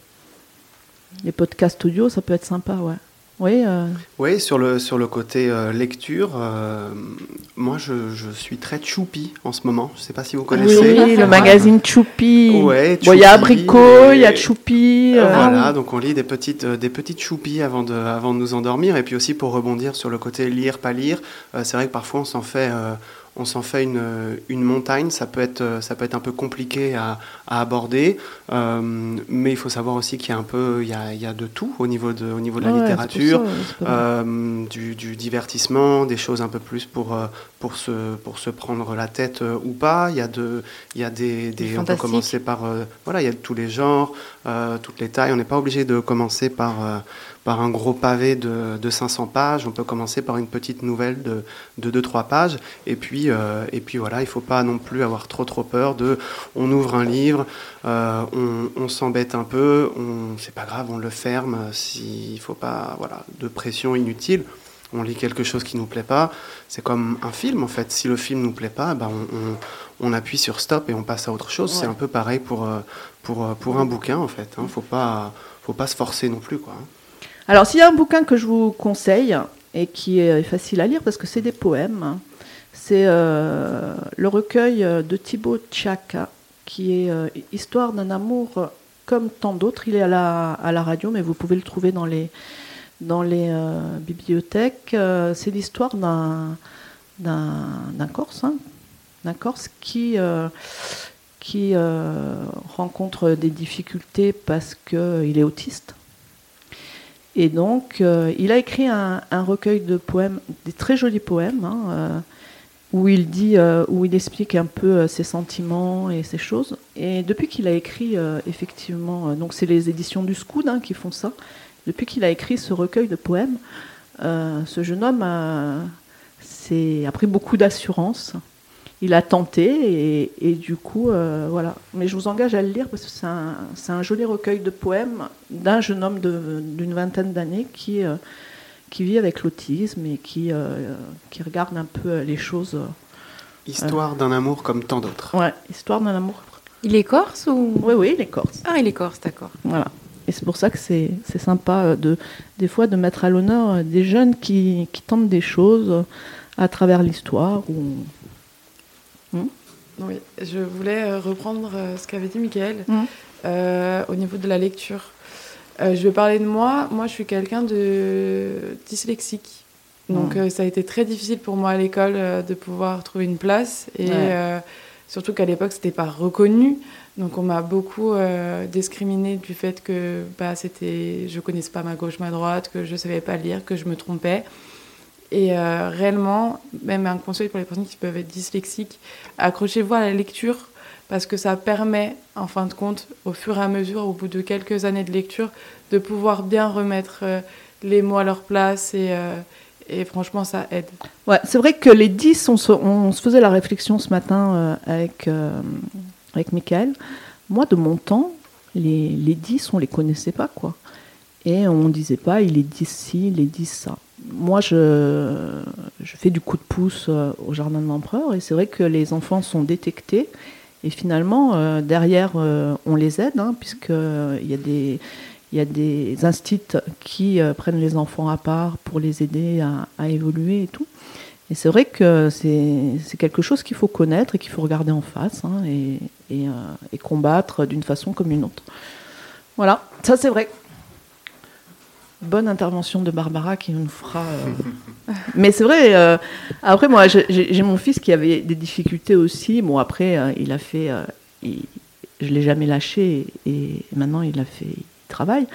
Les podcasts audio, ça peut être sympa, ouais. Oui, euh, Oui, sur le, sur le côté euh, lecture, euh, moi je, je suis très choupi en ce moment. Je ne sais pas si vous connaissez. oui, le magazine Choupi. Ouais, Bon, il y a Choupi, Abricot, il y a Choupi. Voilà, donc on lit des petites, des petites choupis avant de, avant de nous endormir. Et puis aussi pour rebondir sur le côté lire, pas lire, c'est vrai que parfois on s'en fait, on s'en fait une, une montagne. Ça peut, être, euh, ça peut être un peu compliqué à, à aborder. Euh, mais il faut savoir aussi qu'il y a un peu, il y a, il y a de tout au niveau de, au niveau de la ouais, pour littérature. ça. Euh, du, du divertissement, des choses un peu plus pour, pour, se, pour se prendre la tête ou pas. Il y a, de, il y a des, des- on peut commencer par euh, voilà, il y a de tous les genres, toutes les tailles. On n'est pas obligé de commencer par, par un gros pavé de, de 500 pages. On peut commencer par une petite nouvelle de, de 2-3 pages. Et puis, euh, et puis voilà, il faut pas non plus avoir trop trop peur de. On ouvre un livre, euh, on, on s'embête un peu, c'est pas grave, on le ferme. S'il faut pas, voilà, de pression inutile. On lit quelque chose qui nous plaît pas. C'est comme un film en fait. Si le film nous plaît pas, ben on, on- on appuie sur stop et on passe à autre chose. C'est un peu pareil pour, euh, pour, euh, pour un bouquin en fait. Hein. Faut pas, faut pas se forcer non plus quoi. Alors, s'il y a un bouquin que je vous conseille et qui est facile à lire parce que c'est des poèmes, c'est euh, le recueil de Thibaut Tchaka qui est euh, Histoire d'un amour comme tant d'autres. Il est à la, radio, mais vous pouvez le trouver dans les, euh, bibliothèques. Euh, c'est l'histoire d'un, Corse, hein, d'un Corse qui, euh, euh, rencontre des difficultés parce qu'il est autiste. Et donc, euh, il a écrit un, recueil de poèmes, des très jolis poèmes, hein, euh, où il dit, euh, où il explique un peu ses sentiments et ses choses. Et depuis qu'il a écrit, effectivement, donc c'est les éditions du Scoud hein, qui font ça. Depuis qu'il a écrit ce recueil de poèmes, ce jeune homme a pris beaucoup d'assurance. Il a tenté et, et du coup, euh, voilà. Mais je vous engage à le lire parce que c'est un, c'est un joli recueil de poèmes d'un jeune homme de- d'une vingtaine d'années qui, euh, qui vit avec l'autisme et qui, euh, qui regarde un peu les choses. euh, Histoire d'un amour comme tant d'autres. Ouais, histoire d'un amour Il est corse ou? Oui, oui, il est corse. Ah, il est corse, d'accord. Voilà. Et c'est pour ça que c'est c'est sympa de, des fois de mettre à l'honneur des jeunes qui, qui tentent des choses à travers l'histoire. Ou... Oui, je voulais euh, reprendre euh, ce qu'avait dit Michael Mhm. euh, au niveau de la lecture. Euh, je vais parler de moi. Moi, je suis quelqu'un de dyslexique. Donc, euh, ça a été très difficile pour moi à l'école de pouvoir trouver une place. Et Ouais. surtout qu'à l'époque, c'était pas reconnu. Donc, on m'a beaucoup discriminé du fait que bah, c'était, je connaissais pas ma gauche, ma droite, que je savais pas lire, que je me trompais. Et euh, réellement, même un conseil pour les personnes qui peuvent être dyslexiques, accrochez-vous à la lecture parce que ça permet, en fin de compte, au fur et à mesure, au bout de quelques années de lecture, de pouvoir bien remettre euh, les mots à leur place et, euh, et franchement, ça aide. Ouais, c'est vrai que les 10, on se, faisait la réflexion ce matin euh, avec, avec Michael. Moi, de mon temps, les, les 10, on les connaissait pas, quoi. Et on disait pas, il est 10 ci, il est 10 ça. Moi, je, fais du coup de pouce euh, au Jardin de l'Empereur, et c'est vrai que les enfants sont détectés. Et finalement, euh, derrière, euh, on les aide, hein, puisqu'il y a des, il des instits qui prennent les enfants à part pour les aider à, évoluer et tout. Et c'est vrai que c'est quelque chose qu'il faut connaître et qu'il faut regarder en face hein, et, et combattre d'une façon comme une autre. Voilà, ça c'est vrai. Bonne intervention de Barbara qui nous fera. euh, Mais c'est vrai, euh, après moi j'ai- mon fils qui avait des difficultés aussi. Bon, après euh, il a fait. il- je l'ai jamais lâché et, et maintenant il a fait. Il travaille.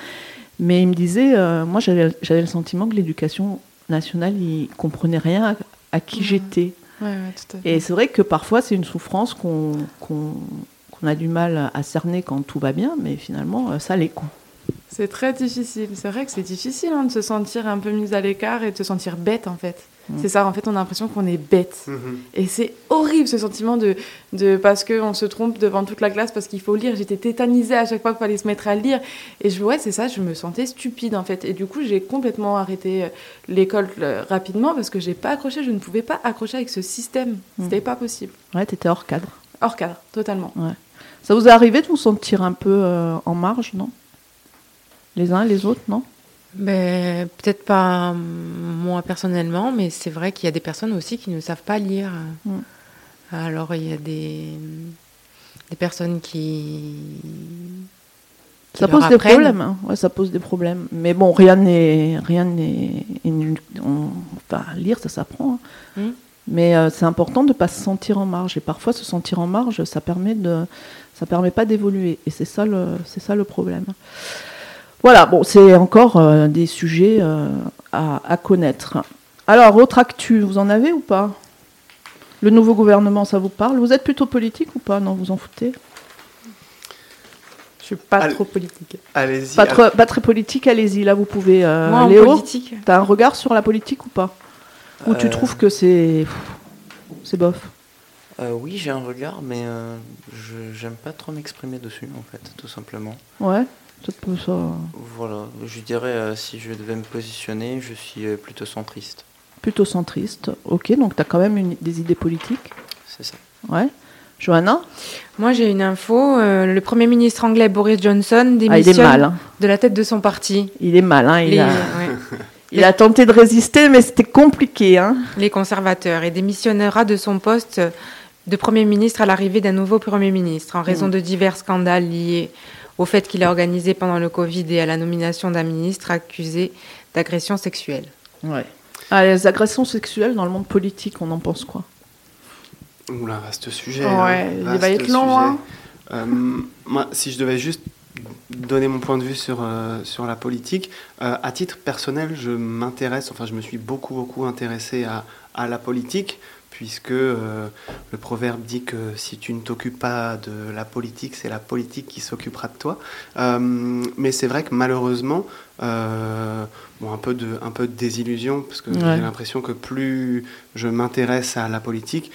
Mais il me disait, moi j'avais le sentiment que l'éducation nationale, il comprenait rien à, à qui j'étais. Ouais, ouais. Et c'est vrai que parfois c'est une souffrance qu'on a du mal à cerner quand tout va bien, mais finalement ça l'est. C'est très difficile. C'est vrai que c'est difficile hein, de se sentir un peu mise à l'écart et de se sentir bête, en fait. Mm. C'est ça, en fait, on a l'impression qu'on est bête. Mhm. Et c'est horrible ce sentiment de, de parce qu'on se trompe devant toute la classe parce qu'il faut lire. J'étais tétanisée à chaque fois qu'il fallait se mettre à lire. Et je, ouais, c'est ça, je me sentais stupide en fait. Et du coup, j'ai complètement arrêté euh, l'école euh, rapidement parce que j'ai pas accroché, je ne pouvais pas accrocher avec ce système. Mm. C'était pas possible. Ouais, t'étais hors cadre. Hors cadre, totalement. Ça vous est arrivé de vous sentir un peu euh, en marge, non? Les uns les autres, non? Ben, Peut-être pas moi personnellement, mais c'est vrai qu'il y a des personnes aussi qui ne savent pas lire. Mm. Alors il y a des, des personnes qui. qui Ça pose des problèmes. hein. Ouais, ça pose des problèmes. Mais bon, rien n'est, rien n'est, enfin, lire, ça s'apprend. hein. Mm. Mais euh, c'est important de pas se sentir en marge. Et parfois, se sentir en marge, ça permet de, ça permet pas d'évoluer. Et c'est ça le, c'est ça le problème. Voilà. Bon, c'est encore euh, des sujets euh, à, à connaître. Alors, autre actu, vous en avez ou pas? Le nouveau gouvernement, ça vous parle? Vous êtes plutôt politique ou pas? Non, vous en foutez? Je suis pas Allez. trop politique. Allez-y. pas, très politique, allez-y, là vous pouvez. euh, Moi, en Léo, politique, t'as un regard sur la politique ou pas? Ou tu trouves que c'est. C'est bof? Euh, oui, j'ai un regard, mais euh, je j'aime pas trop m'exprimer dessus, en fait, tout simplement. Ouais Ça. Voilà, je dirais, euh, si je devais me positionner, je suis euh, plutôt centriste. Plutôt centriste. Ok, donc t'as quand même une- des idées politiques. C'est ça. Ouais. Johanna? Moi, j'ai une info. euh, le Premier ministre anglais Boris Johnson Ah, il est démissionne mal. hein. de la tête de son parti. Il est mal. Hein. Il, Les, a, ouais, il a tenté de résister, mais c'était compliqué. Hein. les conservateurs et démissionnera de son poste de Premier ministre à l'arrivée d'un nouveau Premier ministre en raison Mm. de divers scandales liés au fait qu'il a organisé pendant le Covid et à la nomination d'un ministre accusé d'agression sexuelle. Ouais. Ah, les agressions sexuelles dans le monde politique, on en pense quoi? Oula, vaste sujet. Ouais, hein, il va être long, hein. Euh, moi, si je devais juste donner mon point de vue sur, euh, sur la politique, euh, à titre personnel, je m'intéresse, enfin, je me suis beaucoup, beaucoup intéressé à, à la politique, puisque euh, le proverbe dit que si tu ne t'occupes pas de la politique, c'est la politique qui s'occupera de toi. Euh, mais c'est vrai que malheureusement, euh, bon, un, peu de, un peu de désillusion, parce que Ouais. j'ai l'impression que plus je m'intéresse à la politique,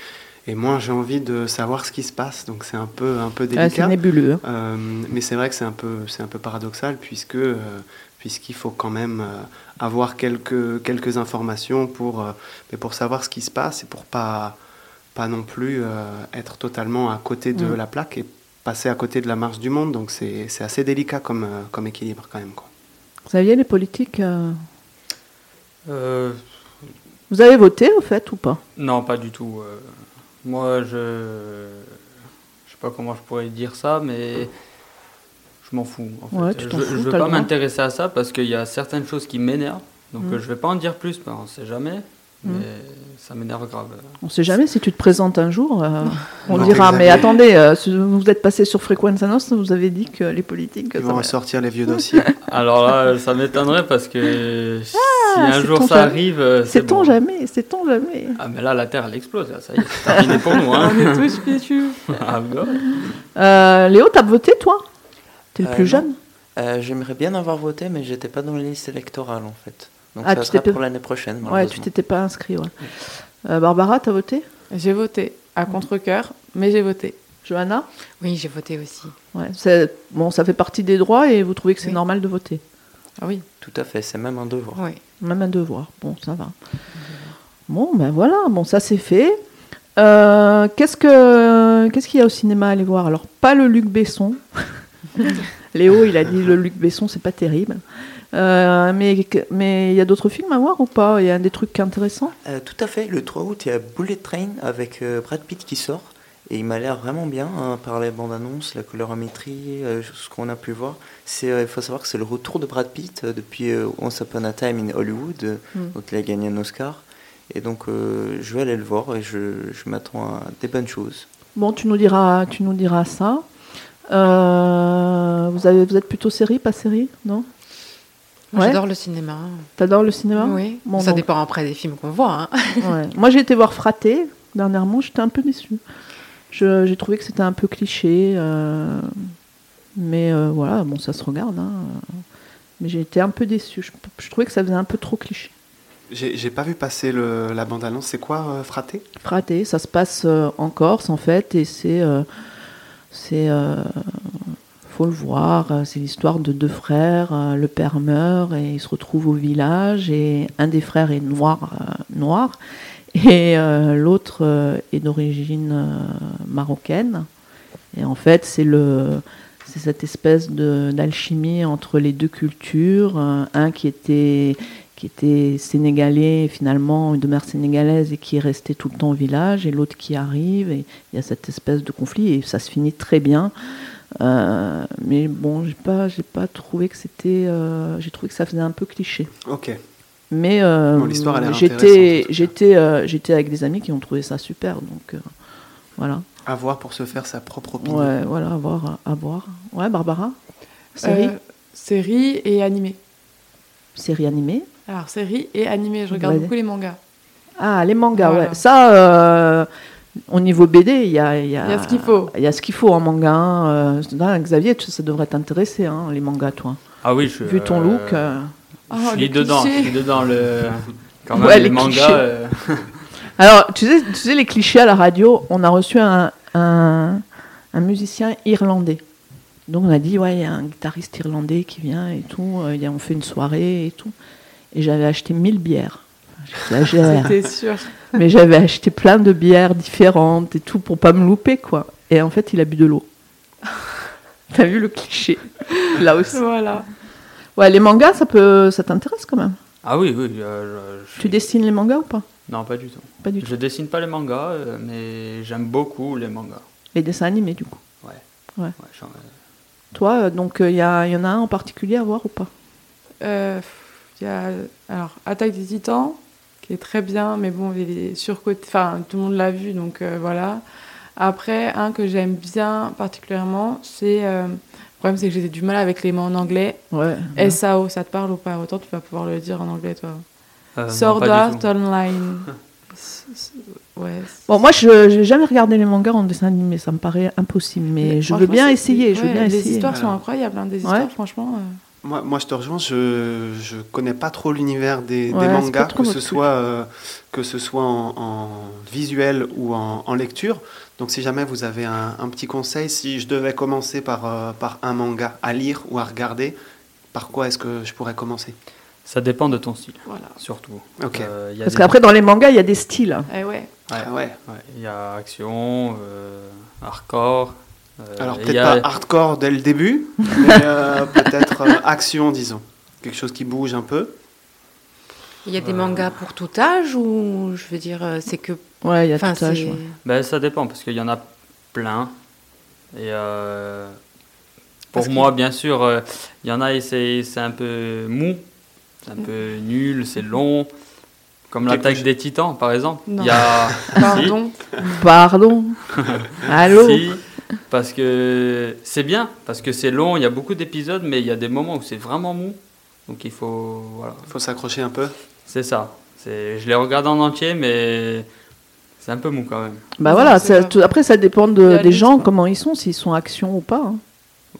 et moins j'ai envie de savoir ce qui se passe. Donc c'est un peu, un peu Ah, C'est délicat. nébuleux. hein. Euh, mais c'est vrai que c'est un peu, c'est un peu paradoxal puisque euh, puisqu'il faut quand même euh, avoir quelques quelques informations pour euh, mais pour savoir ce qui se passe et pour pas pas non plus euh, être totalement à côté de Mm. la plaque et passer à côté de la marche du monde. Donc c'est c'est assez délicat comme, euh, comme équilibre quand même. Quoi. Vous saviez les politiques euh, Euh, Vous avez voté au fait ou pas? Non, pas du tout. euh. moi, je. Je sais pas comment je pourrais dire ça, mais. Je m'en fous. En fait. Ouais, tu t'en je fous, je veux pas m'intéresser à ça parce qu'il y a certaines choses qui m'énervent. Donc Mm. euh, je vais pas en dire plus, mais on sait jamais. Mm. Mais ça m'énerve grave. On sait jamais si tu te présentes un jour. euh, on Non, dira, mais attendez, euh, vous êtes passé sur Frequenza Nostra, vous avez dit que les politiques. Ils ça vont va- ressortir les vieux dossiers. Alors là, ça m'étonnerait parce que si un c'est jour ton ça jamais. arrive, euh, c'est C'est-on bon. jamais, c'est-on jamais. Ah mais là, la Terre, elle explose. Là. Ça y est, c'est terminé pour nous. Hein. On est tous fichus. Ah. Euh, Léo, t'as voté toi? T'es le Euh, plus jeune? Euh, J'aimerais bien avoir voté, mais j'étais pas dans les listes électorales en fait. Donc Ah, ça tu sera pour l'année prochaine. Ouais, tu t'étais pas inscrit. Ouais. Euh, Barbara, t'as voté? J'ai voté à contre-coeur, mais j'ai voté. Johanna? Oui, j'ai voté aussi. ouais, Bon, ça fait partie des droits et vous trouvez que c'est Oui. normal de voter? Ah oui. Tout à fait, c'est même un devoir. Oui. Même un devoir. Bon, ça va. Bon, ben voilà, bon, ça c'est fait. Euh, qu'est-ce que qu'est-ce qu'il y a au cinéma à aller voir? Alors, pas le Luc Besson. Léo, il a dit le Luc Besson, c'est pas terrible. Euh, mais mais il y a d'autres films à voir ou pas? Il y a des trucs intéressants? Euh, tout à fait, le 3 août, il y a Bullet Train avec euh, Brad Pitt qui sort. Et il m'a l'air vraiment bien hein, par les bandes annonces, la colorimétrie, ce qu'on a pu voir. Il faut savoir que c'est le retour de Brad Pitt depuis Once Upon a Time in Hollywood. Mm. Donc il a gagné un Oscar. Et donc je vais aller le voir et je, je m'attends à des bonnes choses. Bon, tu nous diras, tu nous diras ça. Euh, vous, avez, vous êtes plutôt série, pas série Non Ouais. J'adore le cinéma. T'adores le cinéma Oui. Bon, ça donc- dépend après des films qu'on voit. hein. Ouais. Moi, j'ai été voir Fraté dernièrement, j'étais un peu déçue. Je- J'ai trouvé que c'était un peu cliché. euh, mais euh, voilà, bon, ça se regarde. hein. Mais j'ai été un peu déçue. Je, je trouvais que ça faisait un peu trop cliché. J'ai j'ai pas vu passer le, la bande-annonce. C'est quoi, euh, Fraté? Fraté, ça se passe euh, en Corse en fait, et c'est, euh, c'est, euh, faut le voir, euh, c'est l'histoire de deux frères. euh, le père meurt et il se retrouve au village, et un des frères est noir, noir, et l'autre est d'origine marocaine. Et en fait, c'est le c'est cette espèce d'alchimie entre les deux cultures, un qui était qui était sénégalais finalement de mère sénégalaise et qui est resté tout le temps au village et l'autre qui arrive et il y a cette espèce de conflit et ça se finit très bien. Euh, mais bon j'ai pas j'ai pas trouvé que c'était euh, j'ai trouvé que ça faisait un peu cliché. Ok. mais euh, Bon, j'étais j'étais euh, j'étais avec des amis qui ont trouvé ça super donc euh, voilà. À voir pour se faire sa propre opinion. ouais voilà à voir à voir. Ouais Barbara? Série Euh, série? et animé. série animée? Alors, série et animé. Je regarde Ouais. beaucoup les mangas. Ah, les mangas, Voilà. ouais. Ça, euh, au niveau BD, il y a, il y a, Il y a ce qu'il faut. Il y a ce qu'il faut en manga. hein. Euh, Xavier, ça devrait t'intéresser, hein, les mangas, toi. Ah oui, je, Vu ton euh, look. euh. Oh, je suis dedans, je suis dedans le. Quand même, Ouais, les, les mangas. euh, Alors, tu sais, tu sais, les clichés à la radio, on a reçu un, un, un musicien irlandais. Donc, on a dit, ouais, il y a un guitariste irlandais qui vient et tout. euh, il y a- on fait une soirée et tout. Et j'avais acheté 1000 bières. J'exagère. C'était sûr. Mais j'avais acheté plein de bières différentes et tout pour pas me louper, quoi. Et en fait, il a bu de l'eau. T'as vu le cliché? Là aussi. Voilà. Ouais, les mangas, ça peut, ça t'intéresse quand même. Ah oui, oui. euh, je- je Tu dessines les mangas ou pas? Non, pas du tout. Pas du tout. Je dessine pas les mangas, euh, mais j'aime beaucoup les mangas. Les dessins animés, du coup. Ouais, j'en- Toi, euh, donc, il y, a- y en a un en particulier à voir ou pas? Euh, Il y a alors Attaque des Titans qui est très bien, mais bon, il est surcoté. Enfin, tout le monde l'a vu, donc euh, voilà. Après, un que j'aime bien particulièrement, c'est. euh, le problème, c'est que j'ai du mal avec les mots en anglais. Ouais. SAO, ça te parle ou pas? Autant tu vas pouvoir le dire en anglais, toi. euh, Sword Art. Online. Ouais. Bon, moi, je n'ai jamais regardé les mangas en dessin animé, ça me paraît impossible, mais je veux bien essayer. je veux bien les essayer. histoires sont incroyables, hein, des Ouais. histoires, franchement. euh, Moi, moi, je te rejoins. Je je connais pas trop l'univers des, Ouais, mangas, que ce soit euh, que ce soit en, en visuel ou en, en lecture. Donc, si jamais vous avez un, un petit conseil, si je devais commencer par euh, par un manga à lire ou à regarder, par quoi est-ce que je pourrais commencer? Ça dépend de ton style, voilà. surtout. Ok. Euh, il y a Parce des- qu'après, dans les mangas, il y a des styles. Eh ouais. Ah ouais. ouais, Il y a action, euh, hardcore, Alors et peut-être a- pas hardcore dès le début, mais euh, peut-être euh, action, disons. Quelque chose qui bouge un peu. Il y a des Euh. mangas pour tout âge ou je veux dire, euh, c'est que. Ouais, il y a Enfin, tout âge. ouais. Ben, ça dépend, parce qu'il y en a plein. Et euh, Parce pour que- moi, bien sûr, euh, il y en a, et c'est c'est un peu mou, c'est un peu nul, c'est long. Comme l'attaque des titans, par exemple. Non. Y a... Pardon. Pardon. Allô. Si, parce que c'est bien, parce que c'est long, il y a beaucoup d'épisodes, mais il y a des moments où c'est vraiment mou. Donc il faut. Voilà, Il faut s'accrocher un peu. c'est ça. C'est- Je l'ai regardé en entier, mais c'est un peu mou quand même. Bah voilà. ça- tout- après, ça dépend de, des les- gens, comment ils sont, s'ils sont action ou pas. hein.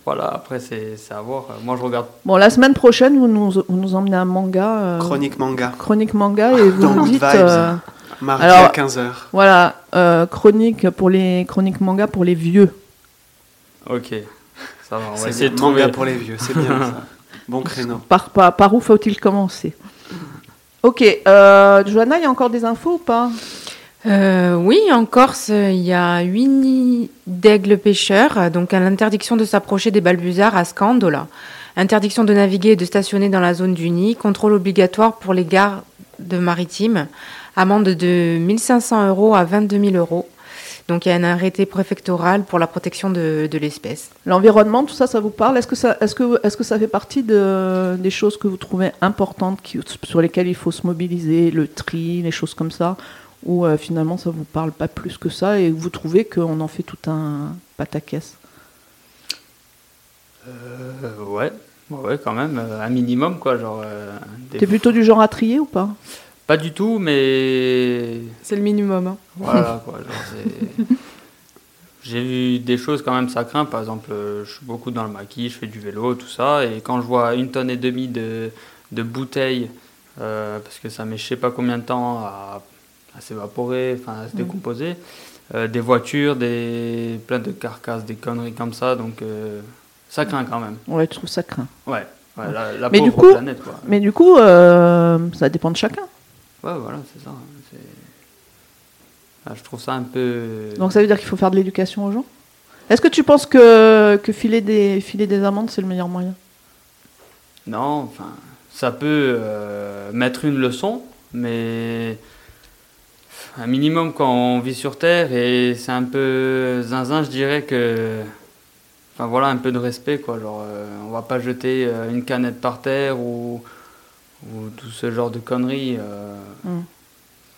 Voilà, après c'est à voir. Moi je regarde. Bon, la semaine prochaine, vous nous, vous nous emmenez un manga. euh, Chronique manga. chronique manga et vous Dans nous dites. Vibes. euh, Mardi Alors- à 15h. voilà, euh, chronique pour les chroniques manga pour les vieux. Ok, ça va, on va C'est essayer bien. de manga pour les vieux, c'est bien ça. Bon créneau. Par, par, par où faut-il commencer? Ok, euh, Johanna, il y a encore des infos ou pas? Euh, oui, en Corse, il y a huit nids d'aigles pêcheurs, donc à l'interdiction de s'approcher des balbuzards à Scandola. Interdiction de naviguer et de stationner dans la zone du nid. Contrôle obligatoire pour les gares de maritimes. Amende de 1500 euros à 22 000 euros. Donc il y a un arrêté préfectoral pour la protection de, de l'espèce. L'environnement, tout ça, ça vous parle? Est-ce que ça, est-ce que, est-ce que ça fait partie de, des choses que vous trouvez importantes, qui, sur lesquelles il faut se mobiliser, le tri, les choses comme ça? Ou euh, finalement, ça vous parle pas plus que ça et vous trouvez qu'on en fait tout un pataquès? Euh, ouais, ouais, quand même, euh, un minimum quoi. Genre, euh, T'es plutôt du genre à trier ou pas? Pas du tout, mais C'est le minimum. hein. Voilà, quoi. J'ai vu des choses quand même, ça craint. Par exemple, euh, je suis beaucoup dans le maquis, je fais du vélo, tout ça. Et quand je vois une tonne et demie de, de bouteilles, euh, parce que ça met je sais pas combien de temps à, à s'évaporer, enfin à se Mm. décomposer, euh, des voitures, des, plein de carcasses, des conneries comme ça, donc euh, ça craint quand même. Ouais, je trouve ça craint. Ouais, ouais, la, la Mais du coup- planète, quoi. Mais du coup, euh, ça dépend de chacun. Ouais, voilà, c'est ça. Ah, je trouve ça un peu. Donc ça veut dire qu'il faut faire de l'éducation aux gens? Est-ce que tu penses que, que filer, des, filer des amendes, c'est le meilleur moyen? Non, enfin, ça peut euh, mettre une leçon, mais un minimum quand on vit sur Terre et c'est un peu zinzin, je dirais que. Enfin voilà, un peu de respect, quoi. Genre, euh, on va pas jeter euh, une canette par terre ou, ou tout ce genre de conneries. euh. Mm.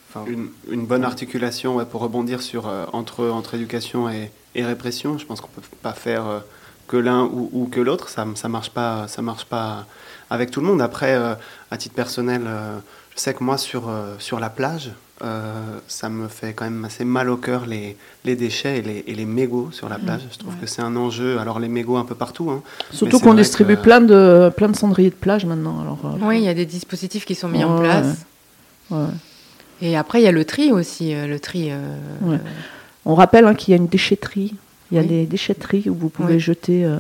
Enfin, Une, une bonne articulation ouais, pour rebondir sur euh, entre, entre éducation et, et répression. Je pense qu'on peut pas faire euh, que l'un ou, ou que l'autre. Ça ça marche pas ça marche pas avec tout le monde. Après, euh, à titre personnel, euh, je sais que moi sur euh, sur la plage, euh, ça me fait quand même assez mal au cœur les, les déchets et les, et les mégots sur la plage. Je trouve Ouais. que c'est un enjeu. Alors les mégots un peu partout. hein. Surtout qu'on distribue que- plein, de, plein de cendriers de plage maintenant. Alors, euh, Oui, il y a des dispositifs qui sont mis en place. ouais. Et après, il y a le tri aussi. euh, Le tri. euh, Ouais. On rappelle hein, qu'il y a une déchetterie. Il y a Oui. des déchetteries où vous pouvez jeter euh,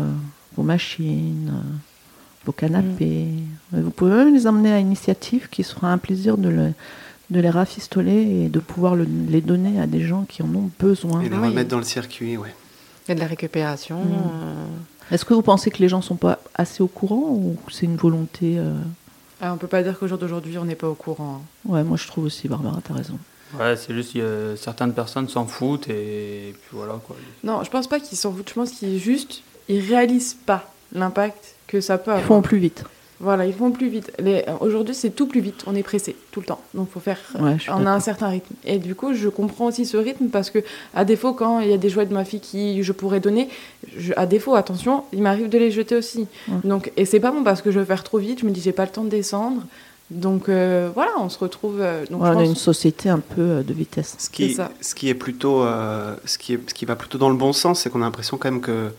vos machines, vos canapés. Et Vous pouvez même les emmener à Initiative, qui sera un plaisir de, le- de les rafistoler et de pouvoir le- les donner à des gens qui en ont besoin. Et les Oui. remettre dans le circuit, ouais. Il y a de la récupération. Mm. euh, Est-ce que vous pensez que les gens sont pas assez au courant ou c'est une volonté euh, Ah, on peut pas dire qu'au jour d'aujourd'hui, on n'est pas au courant. hein. Ouais, moi je trouve aussi, Barbara, t'as raison. ouais, c'est juste que certaines personnes s'en foutent et puis voilà, quoi. Non, je pense pas qu'ils s'en foutent. Je pense qu'ils juste, ils réalisent pas l'impact que ça peut Ils avoir. font au plus vite. Voilà, ils vont plus vite. Les- Aujourd'hui, c'est tout plus vite. On est pressé tout le temps. Donc, faut faire. Ouais, on a un certain rythme. Et du coup, je comprends aussi ce rythme parce que, à défaut, quand il y a des jouets de ma fille qui je pourrais donner, je- à défaut, attention, il m'arrive de les jeter aussi. Ouais. Donc, et c'est pas bon parce que je vais faire trop vite. Je me dis, j'ai pas le temps de descendre. Donc euh, voilà, on se retrouve. euh, donc, Ouais, je on a une société un peu euh, de vitesse. Ce qui, C'est ça. ce qui est plutôt, euh, ce qui est, ce qui va plutôt dans le bon sens, c'est qu'on a l'impression quand même que,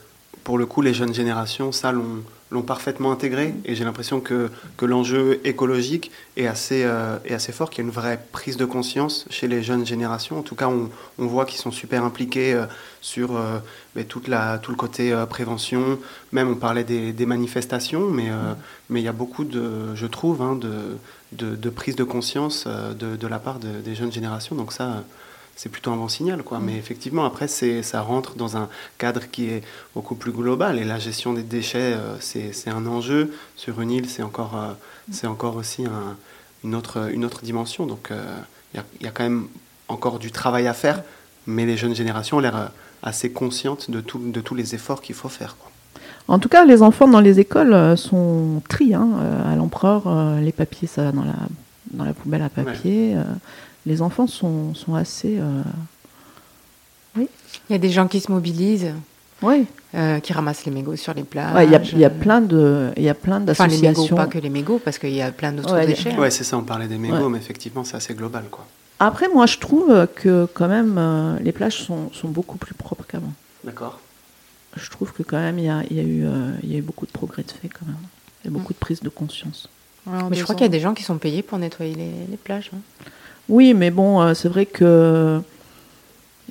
pour le coup, les jeunes générations, ça l'ont, l'ont parfaitement intégré. Et j'ai l'impression que, que l'enjeu écologique est assez, euh, est assez fort, qu'il y a une vraie prise de conscience chez les jeunes générations. En tout cas, on, on voit qu'ils sont super impliqués euh, sur euh, mais toute la, tout le côté prévention. Même, on parlait des, manifestations, mais il y a beaucoup de, je trouve, hein, de, de, prise de conscience de, de la part de- des jeunes générations. Donc ça, c'est plutôt un bon signal. Quoi. Mais effectivement, après, ça rentre dans un cadre qui est beaucoup plus global. Et la gestion des déchets, euh, c'est, un enjeu. Sur une île, c'est encore, euh, c'est encore aussi un, une, autre, une autre dimension. Donc, il y, y, a quand même encore du travail à faire. Mais les jeunes générations ont l'air assez conscientes de, tout, de tous les efforts qu'il faut faire. Quoi. En tout cas, les enfants dans les écoles sont tri hein, à l'empereur, les papiers ça dans la, dans la poubelle à papier. Ouais les enfants sont, sont assez. Euh, oui. Il y a des gens qui se mobilisent. Oui. Euh, qui ramassent les mégots sur les plages. Il ouais, y, y, a plein de, il y a plein d'associations. Enfin, les mégots, pas que les mégots, parce qu'il y a plein d'autres ouais, déchets. Oui, hein. c'est ça. On parlait des mégots, mais effectivement, c'est assez global, quoi. Après, moi, je trouve que quand même, euh, les plages sont, sont, beaucoup plus propres qu'avant. D'accord. Je trouve que quand même, il y a, y a, eu, euh, y a eu beaucoup de progrès de fait, quand même. Il y a beaucoup mmh. de prise de conscience. mais je crois qu'il y a des gens qui sont payés pour nettoyer les, les plages. Hein. Oui, mais bon, euh, c'est vrai que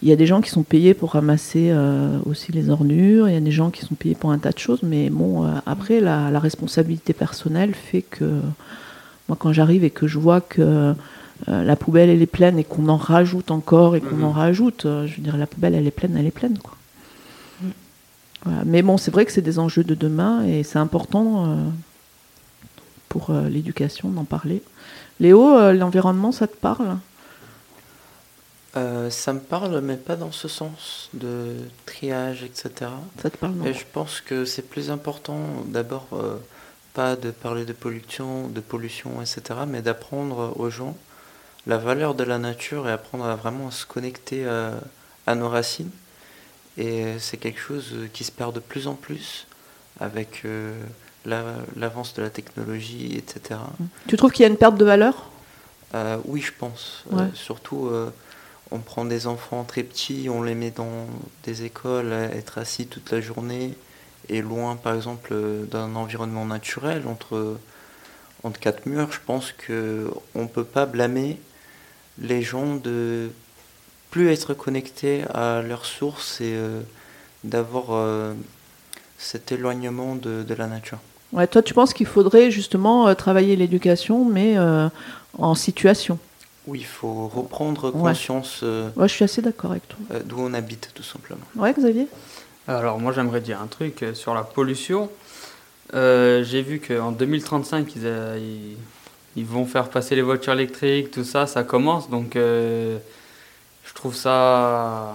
il y a des gens qui sont payés pour ramasser euh, aussi les ornures, il y a des gens qui sont payés pour un tas de choses, mais bon, euh, après, la, la, responsabilité personnelle fait que moi, quand j'arrive et que je vois que euh, la poubelle, elle est pleine et qu'on en rajoute encore et qu'on mmh. en rajoute, je veux dire, la poubelle, elle est pleine, elle est pleine, quoi. Mmh. Voilà. Mais bon, c'est vrai que c'est des enjeux de demain et c'est important pour l'éducation d'en parler. Léo, euh, l'environnement, ça te parle? Euh, ça me parle, mais pas dans ce sens de triage, etc. Ça te parle non? Et je pense que c'est plus important d'abord euh, pas de parler de pollution, de pollution, etc., mais d'apprendre aux gens la valeur de la nature et apprendre à vraiment se connecter à, à nos racines. Et c'est quelque chose qui se perd de plus en plus avec euh, l'avance de la technologie, etc. Tu trouves qu'il y a une perte de valeur? Euh, Oui, je pense. Ouais. Euh, surtout, euh, on prend des enfants très petits, on les met dans des écoles, à être assis toute la journée, et loin, par exemple, d'un environnement naturel, entre, entre quatre murs. Je pense qu'on ne peut pas blâmer les gens de plus être connectés à leurs sources et d'avoir cet éloignement de, de la nature. Ouais, toi, tu penses qu'il faudrait justement euh, travailler l'éducation, mais euh, en situation Oui, il faut reprendre conscience. Ouais. Euh, ouais je suis assez d'accord avec toi. Euh, D'où on habite, tout simplement. Ouais, Xavier? Alors, moi, j'aimerais dire un truc sur la pollution. J'ai vu qu'en 2035, ils, a, ils, ils, vont faire passer les voitures électriques, tout ça, ça commence. Donc, je trouve ça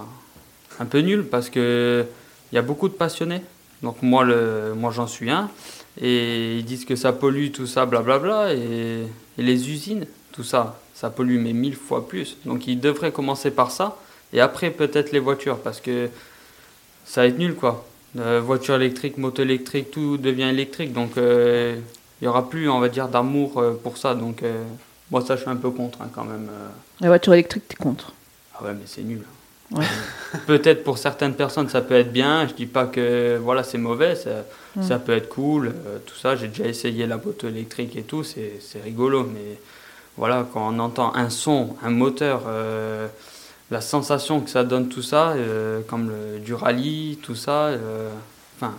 un peu nul parce qu'il y a beaucoup de passionnés. Donc, moi, le, moi j'en suis un. Et ils disent que ça pollue, tout ça, blablabla. Et, et les usines, tout ça, ça pollue mais mille fois plus. Donc ils devraient commencer par ça. Et après, peut-être les voitures, parce que ça va être nul, quoi. Euh, voiture électrique, moto électrique, tout devient électrique. Donc euh, il n'y aura plus, on va dire, d'amour euh, pour ça. Donc moi, ça, je suis un peu contre, hein, quand même. La voiture électrique, tu es contre Ah ouais, mais c'est nul. Ouais. Peut-être pour certaines personnes ça peut être bien, je dis pas que voilà c'est mauvais, ça, mm. ça, peut être cool, euh, tout ça. J'ai déjà essayé la moto électrique et tout, c'est rigolo, mais voilà quand on entend un son, un moteur, euh, la sensation que ça donne tout ça, euh, comme le, du rallye, tout ça, enfin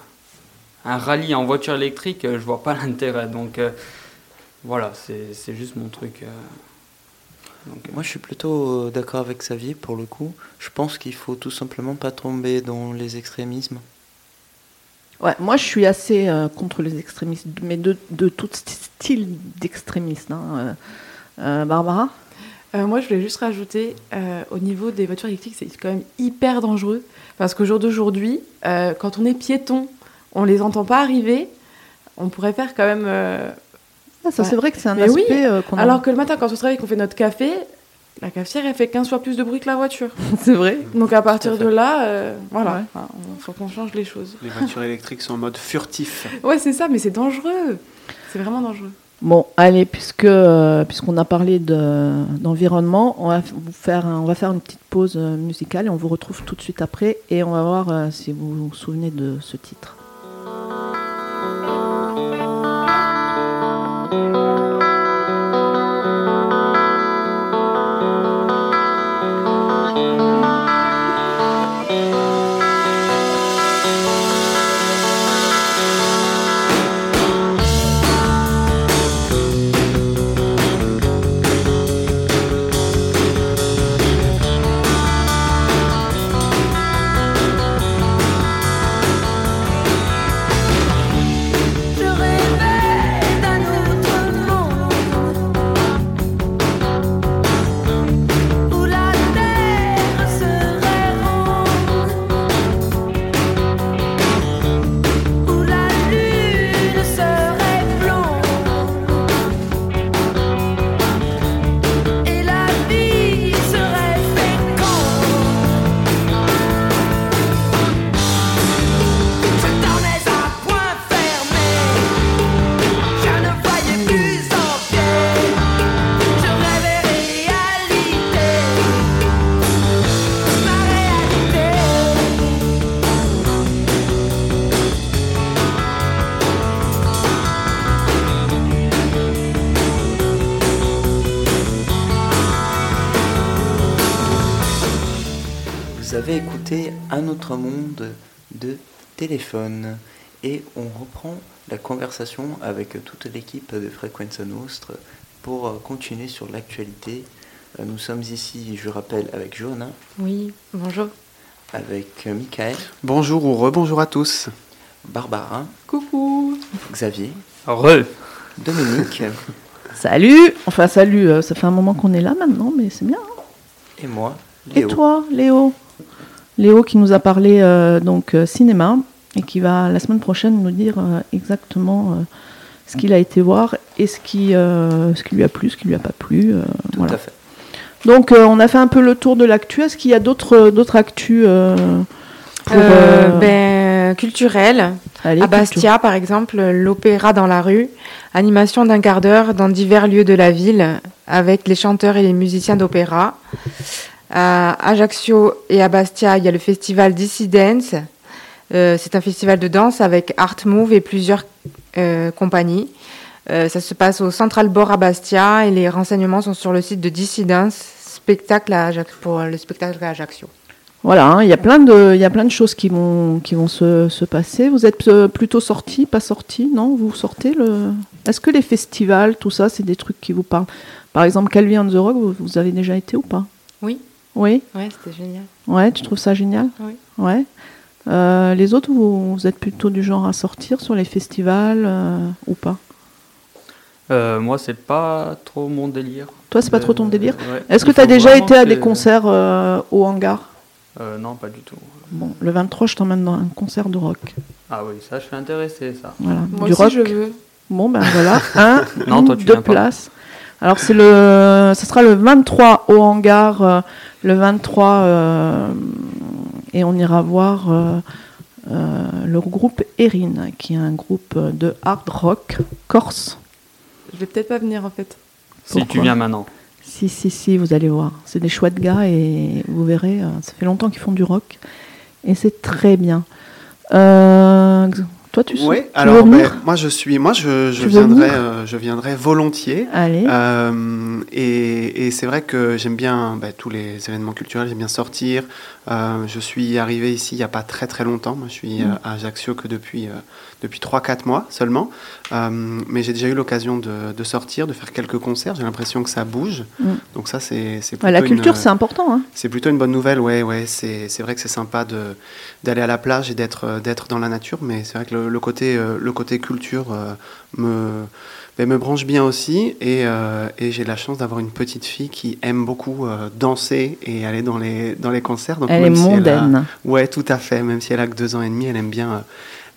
un rallye en voiture électrique, je vois pas l'intérêt. Donc voilà, c'est juste mon truc. Donc, moi, je suis plutôt euh, d'accord avec Xavier pour le coup. Je pense qu'il faut tout simplement pas tomber dans les extrémismes. Ouais, moi, je suis assez euh, contre les extrémismes, mais de, de tout style d'extrémisme. Hein. Euh, euh, Barbara? Euh, Moi, je voulais juste rajouter, au niveau des voitures électriques, c'est quand même hyper dangereux. Parce qu'au jour d'aujourd'hui, quand on est piéton, on les entend pas arriver. On pourrait faire quand même ah, ça, ouais. c'est vrai que c'est un Mais aspect. Oui. Euh, qu Alors que le matin, quand on se réveille, qu'on fait notre café, la cafetière, elle fait 15 fois plus de bruit que la voiture. c'est vrai. Donc à partir de là, euh, voilà, il ouais. faut qu'on change les choses. Les voitures électriques sont en mode furtif. ouais, c'est ça, mais c'est dangereux. C'est vraiment dangereux. Bon, allez, puisque euh, puisqu'on a parlé d'environnement, on va vous faire un, on va faire une petite pause musicale et on vous retrouve tout de suite après et on va voir euh, si vous vous souvenez de ce titre. Avez Un autre monde de téléphone et on reprend la conversation avec toute l'équipe de Frequenza Nostre pour euh, continuer sur l'actualité. Euh, Nous sommes ici, je rappelle, avec Johanna, Oui, bonjour. avec euh, Michael, Bonjour ou rebonjour à tous. Barbara, Coucou Xavier, Re. Dominique Salut Enfin, salut, ça fait un moment qu'on est là maintenant, mais c'est bien. hein. et moi, Et Léo. toi, Léo? Léo qui nous a parlé euh, donc euh, cinéma et qui va la semaine prochaine nous dire euh, exactement euh, ce qu'il a été voir et ce qui, euh, ce qui lui a plu, ce qui lui a pas plu. euh, Tout voilà. à fait. Donc euh, on a fait un peu le tour de l'actu. Est-ce qu'il y a d'autres d'autres actus euh, pour, Euh, euh, ben, culturel. allez, à culture. Bastia, par exemple, l'opéra dans la rue, animation d'un quart d'heure dans divers lieux de la ville avec les chanteurs et les musiciens d'opéra. À Ajaccio et à Bastia, il y a le festival Dissidence. Euh, c'est un festival de danse avec Art Move et plusieurs euh, compagnies. Euh, ça se passe au Central Bord à Bastia et les renseignements sont sur le site de Dissidence spectacle à Ajac- pour le spectacle à Ajaccio. Voilà, hein, il y a plein de il y a plein de choses qui vont qui vont se, se passer. Vous êtes plutôt sortis, pas sortis, non? Vous sortez le Est-ce que les festivals, tout ça, c'est des trucs qui vous parlent? Par exemple, Calvi on the Rock, vous, vous avez déjà été ou pas? Oui. Oui. Ouais, c'était génial. Ouais, tu trouves ça génial? Oui. Ouais. Euh, les autres, vous, vous êtes plutôt du genre à sortir sur les festivals euh, ou pas? Euh, moi, c'est pas trop mon délire. Toi, c'est pas Euh, trop ton délire? ouais. Est-ce que tu as déjà été à des concerts euh, au hangar? Euh, Non, pas du tout. Bon, le 23, je t'emmène dans un concert de rock. Ah oui, ça, je suis intéressé, ça. Voilà, Moi du aussi, rock. je veux. Bon, ben voilà, un, Non, une, toi, tu deux pas. places. Alors, c'est le, ce sera le 23 au hangar, euh, le 23, euh, et on ira voir euh, euh, le groupe Erin, qui est un groupe de hard rock corse. Je vais peut-être pas venir en fait. Si tu viens maintenant. Si, si, si, vous allez voir. C'est des chouettes gars et vous verrez, euh, ça fait longtemps qu'ils font du rock et c'est très bien. Euh, toi, tu, Oui, tu veux alors venir? ben, moi je suis, moi je, je viendrai, euh, je viendrai volontiers. Allez. Euh, et et c'est vrai que j'aime bien ben, tous les événements culturels, j'aime bien sortir. Euh, je suis arrivé ici il n'y a pas très très longtemps. Moi, je suis Mm. euh, à Ajaccio que depuis, euh, depuis 3-4 mois seulement. Euh, mais j'ai déjà eu l'occasion de, de sortir, de faire quelques concerts. J'ai l'impression que ça bouge. Mm. Donc ça, c'est c'est Ouais, la plutôt culture, c'est important. Hein. c'est plutôt une bonne nouvelle, ouais, ouais. C'est, c'est vrai que c'est sympa de, d'aller à la plage et d'être, d'être dans la nature, mais c'est vrai que le, le côté, le côté culture me, ben, me branche bien aussi. Et, euh, et j'ai la chance d'avoir une petite fille qui aime beaucoup euh, danser et aller dans les, dans les concerts. Donc Elle est si a- mondaine. ouais, tout à fait. Même si elle a que deux ans et demi, elle aime bien, euh,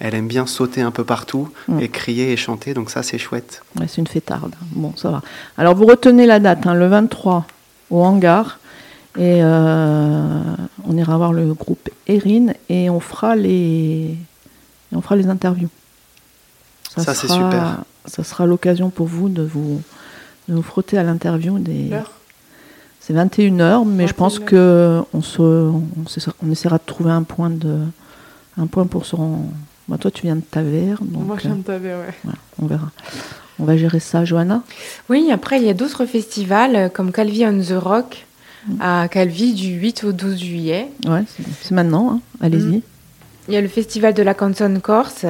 elle aime bien sauter un peu partout Mm. et crier et chanter. Donc ça, c'est chouette. Ouais, c'est une fêtarde. Bon, ça va. Alors, vous retenez la date, hein, le 23 au hangar. Et on ira voir le groupe Erin et on fera les, on fera les interviews. Ça, c'est sera- super. Ça sera l'occasion pour vous de vous, de vous frotter à l'interview des. C'est 21h, mais je pense 21 que on, se, on, se- on essaiera de trouver un point, de, un point pour se rendre. Bah, toi, tu viens de Taverne, donc Moi, je euh, viens de taper, ouais. voilà, on verra. On va gérer ça, Johanna? Oui, après, il y a d'autres festivals euh, comme Calvi on the Rock à Calvi du 8 au 12 juillet. Ouais, c'est- maintenant, hein. allez-y. Il y a le festival de la canzone corse,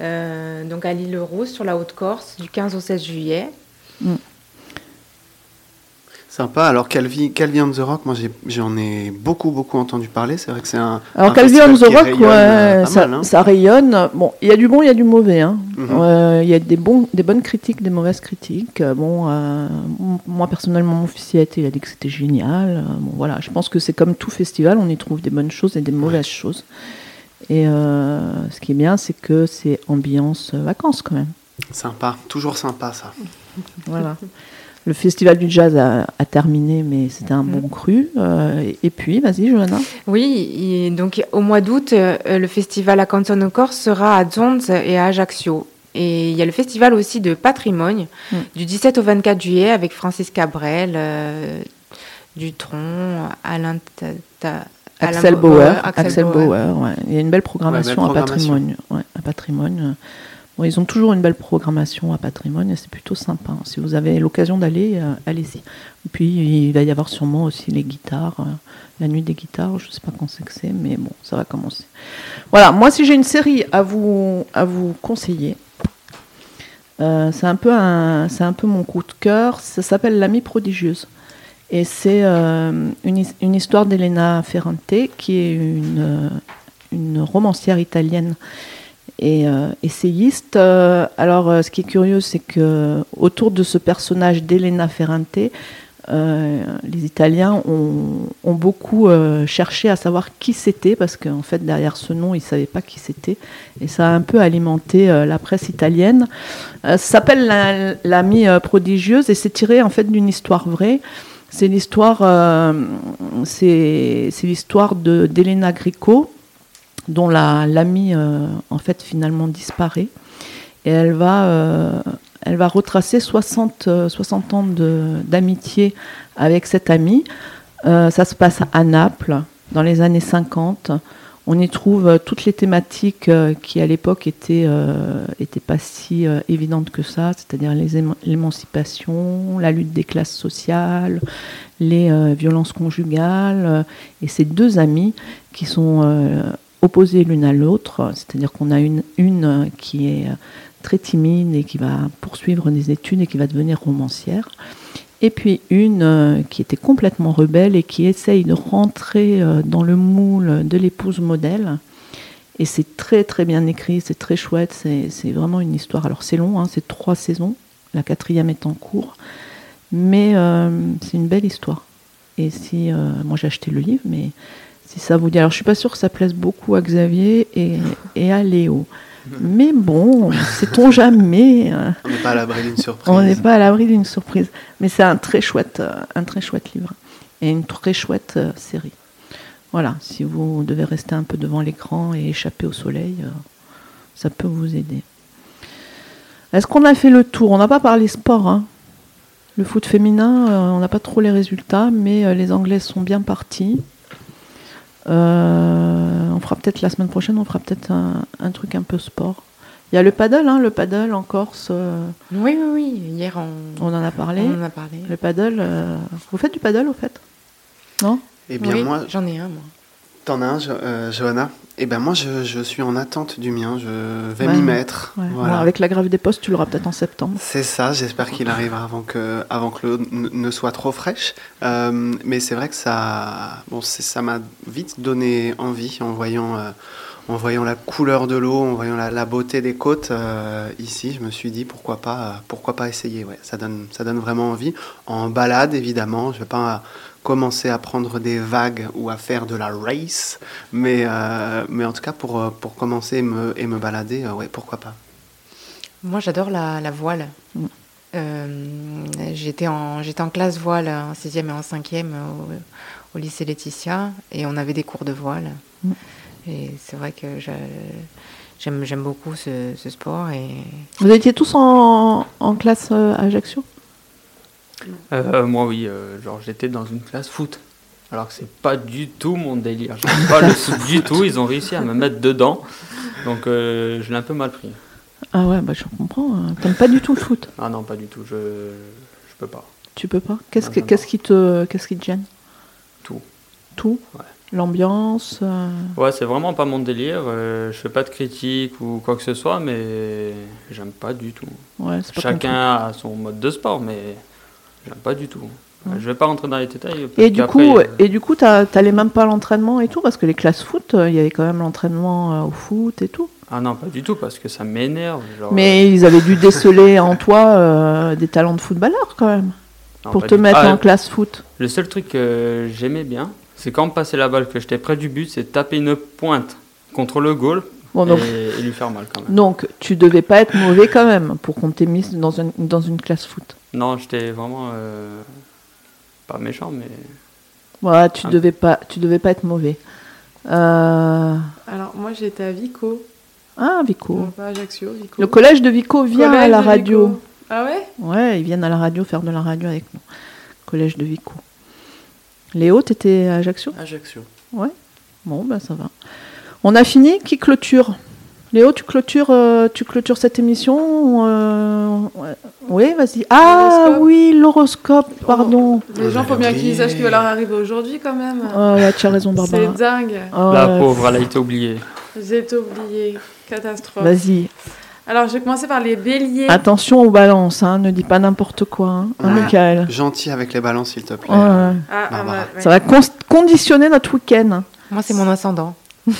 euh, donc à l'île Rose sur la Haute-Corse, du 15 au 16 juillet. Sympa. Alors Calvi, Calvi on the Rock, moi j'en ai beaucoup beaucoup entendu parler. C'est vrai que c'est un. Alors un Calvi on the Rock, rayonne, ouais, euh, pas ça, mal, hein. ça rayonne. Bon, il y a du bon, il y a du mauvais. hein. Mhm. Euh, Il y a des, bons, des bonnes critiques, des mauvaises critiques. Bon, euh, moi personnellement, mon fils y a été, il a dit que c'était génial. Bon, voilà, je pense que c'est comme tout festival, on y trouve des bonnes choses et des mauvaises choses. Et euh, ce qui est bien, c'est que c'est ambiance euh, vacances quand même. Sympa, toujours sympa ça. Voilà. Le festival du jazz a, a terminé, mais c'était un bon cru. Euh, et, et puis, vas-y, Johanna. Oui, et donc au mois d'août, euh, le festival à canzone corse sera à Zonz et à Ajaccio. Et il y a le festival aussi de patrimoine Mm. du 17 au 24 juillet avec Francis Cabrel, euh, Dutron, Alain Ta- Alain Axel Bauer. Axel, Bauer. ouais. Il y a une belle programmation, Ouais, belle à patrimoine. Ouais, à patrimoine. Bon, ils ont toujours une belle programmation à Patrimoine et c'est plutôt sympa. Si vous avez l'occasion d'aller, euh, allez-y. Et puis il va y avoir sûrement aussi les guitares, euh, la nuit des guitares. Je ne sais pas quand c'est que c'est, mais bon, ça va commencer. Voilà. Moi, si j'ai une série à vous à vous conseiller, euh, c'est un peu un, c'est un peu mon coup de cœur. Ça s'appelle L'amie prodigieuse. Et c'est euh, une, his- une histoire d'Elena Ferrante, qui est une, euh, romancière italienne et euh, essayiste. Alors, ce qui est curieux, c'est que autour de ce personnage d'Elena Ferrante, les Italiens ont, beaucoup cherché à savoir qui c'était, parce qu'en fait, derrière ce nom, ils ne savaient pas qui c'était. Et ça a un peu alimenté la presse italienne. Ça s'appelle La- L'amie euh, prodigieuse et c'est tiré en fait d'une histoire vraie. C'est l'histoire, euh, c'est d'Elena Grico, dont la- l'amie euh, en fait finalement disparaît. Et elle va, euh, elle va retracer 60, euh, 60 ans d'amitié avec cette amie. Ça se passe à Naples, dans les années 50. On y trouve euh, toutes les thématiques euh, qui, à l'époque, étaient, euh, étaient pas si évidentes que ça, c'est-à-dire l'émancipation, la lutte des classes sociales, les violences conjugales. et ces deux amies qui sont opposées l'une à l'autre, c'est-à-dire qu'on a une, une qui est très timide et qui va poursuivre des études et qui va devenir romancière. Et puis une euh, qui était complètement rebelle et qui essaye de rentrer euh, dans le moule de l'épouse modèle. Et c'est très très bien écrit, c'est très chouette, c'est vraiment une histoire. Alors c'est long, hein, c'est trois saisons, la quatrième est en cours, mais euh, c'est une belle histoire. Et si, moi j'ai acheté le livre, mais si ça vous dit, alors je suis pas sûre que ça plaise beaucoup à Xavier et, et à Léo. Mais bon, sait-on jamais. hein. On n'est pas à l'abri d'une surprise. On n'est pas à l'abri d'une surprise. Mais c'est un très chouette, euh, un très chouette livre et une très chouette euh, série. Voilà, si vous devez rester un peu devant l'écran et échapper au soleil, euh, ça peut vous aider. Est-ce qu'on a fait le tour? On n'a pas parlé sport. hein. Le foot féminin, on n'a pas trop les résultats, mais les Anglaises sont bien partis. Euh, on fera peut-être la semaine prochaine, on fera peut-être un, un truc un peu sport. Il y a le paddle, hein, le paddle en Corse. euh, Oui, oui, oui. Hier, on, on en a parlé. on en a parlé. Le paddle, euh, vous faites du paddle au fait? Non? Eh bien, oui, moi, j'en ai un, moi. T'en as un, Jo- euh, Johanna? Eh bien, moi, je, je suis en attente du mien. Je vais Ouais. m'y mettre. Ouais. Voilà. Bon, Avec la grève des postes, tu l'auras peut-être en septembre. C'est ça, j'espère qu'il arrivera avant que, avant que l'eau ne soit trop fraîche. Euh, mais c'est vrai que ça bon, ça m'a vite donné envie en voyant, euh, en voyant la couleur de l'eau, en voyant la, la beauté des côtes euh, ici. Je me suis dit pourquoi pas, euh, pourquoi pas essayer? Ouais, ça, donne, ça donne vraiment envie. En balade, évidemment, je ne vais pas commencer à prendre des vagues ou à faire de la race, mais, euh, mais en tout cas pour, euh, pour commencer et me, et me balader, euh, ouais, pourquoi pas. Moi, j'adore la, la voile. Mm. Euh, j'étais en j'étais en classe voile en sixième et en cinquième au, au lycée Laetitia et on avait des cours de voile. Mm. Et c'est vrai que je- j'aime j'aime beaucoup ce, ce sport et Vous étiez tous en, en classe euh, à Ajaccio? Euh, moi, oui, euh, genre j'étais dans une classe foot. Alors que c'est pas du tout mon délire. J'aime pas le foot du tout. Ils ont réussi à me mettre dedans. Donc euh, je l'ai un peu mal pris. Ah ouais, bah je comprends. hein. T'aimes pas du tout le foot? Ah non, pas du tout. Je, je peux pas. Tu peux pas? Qu'est-ce que- qui, te, qu'est-ce qui te gêne? Tout. Tout? Ouais. L'ambiance euh, Ouais, c'est vraiment pas mon délire. Euh, je fais pas de critique ou quoi que ce soit, mais j'aime pas du tout. Ouais, pas Chacun a son mode de sport, mais pas du tout. Ouais. Je vais pas rentrer dans les détails. truc. parce Et du coup, euh, et du coup, t'as- t'allais même pas à l'entraînement et tout parce que les classes foot, euh, il y avait quand même l'entraînement euh, au foot et tout. Ah non, pas du tout, parce que ça m'énerve. genre, Mais ils avaient dû déceler en toi euh, des talents de footballeur quand même non, pour te du- mettre Ah, en classe foot. Le seul truc que j'aimais bien, c'est quand on passait la balle, que j'étais près du but, c'est taper une pointe contre le goal Bon, donc, et, et lui faire mal quand même. donc tu devais pas être mauvais quand même pour qu'on t'ait mis dans, un- dans une classe foot. Non, j'étais vraiment euh, pas méchant, mais Voilà, tu Ah. devais pas, tu devais pas être mauvais. Euh, Alors, moi, j'étais à Vico. Ah, Vico. Non, pas Ajaccio, Vico. Le collège de Vico vient Collège à la radio. Vico. Ah ouais? Ouais, ils viennent à la radio faire de la radio avec nous. Collège de Vico. Léo, t'étais à Ajaccio? Ajaccio. Bon, ben ça va. On a fini Qui clôture? Léo, tu clôtures, euh, tu clôtures cette émission euh, ouais. Oui, vas-y. Ah oui, l'horoscope, pardon. Les gens, faut bien qu'ils sachent ce qui va leur arriver aujourd'hui quand même. Oh, ouais, tu as raison, Barbara. C'est dingue. Oh, La ouais. pauvre, elle a été oubliée. J'ai été oublié. Catastrophe. Vas-y. Alors, je vais commencer par les béliers. Attention aux balances, hein, ne dis pas n'importe quoi, hein. Michael. Gentil avec les balances, s'il te plaît. Ouais. Ah, ah, Barbara. ouais, ouais. Ça va con- conditionner notre week-end. Moi, c'est mon ascendant.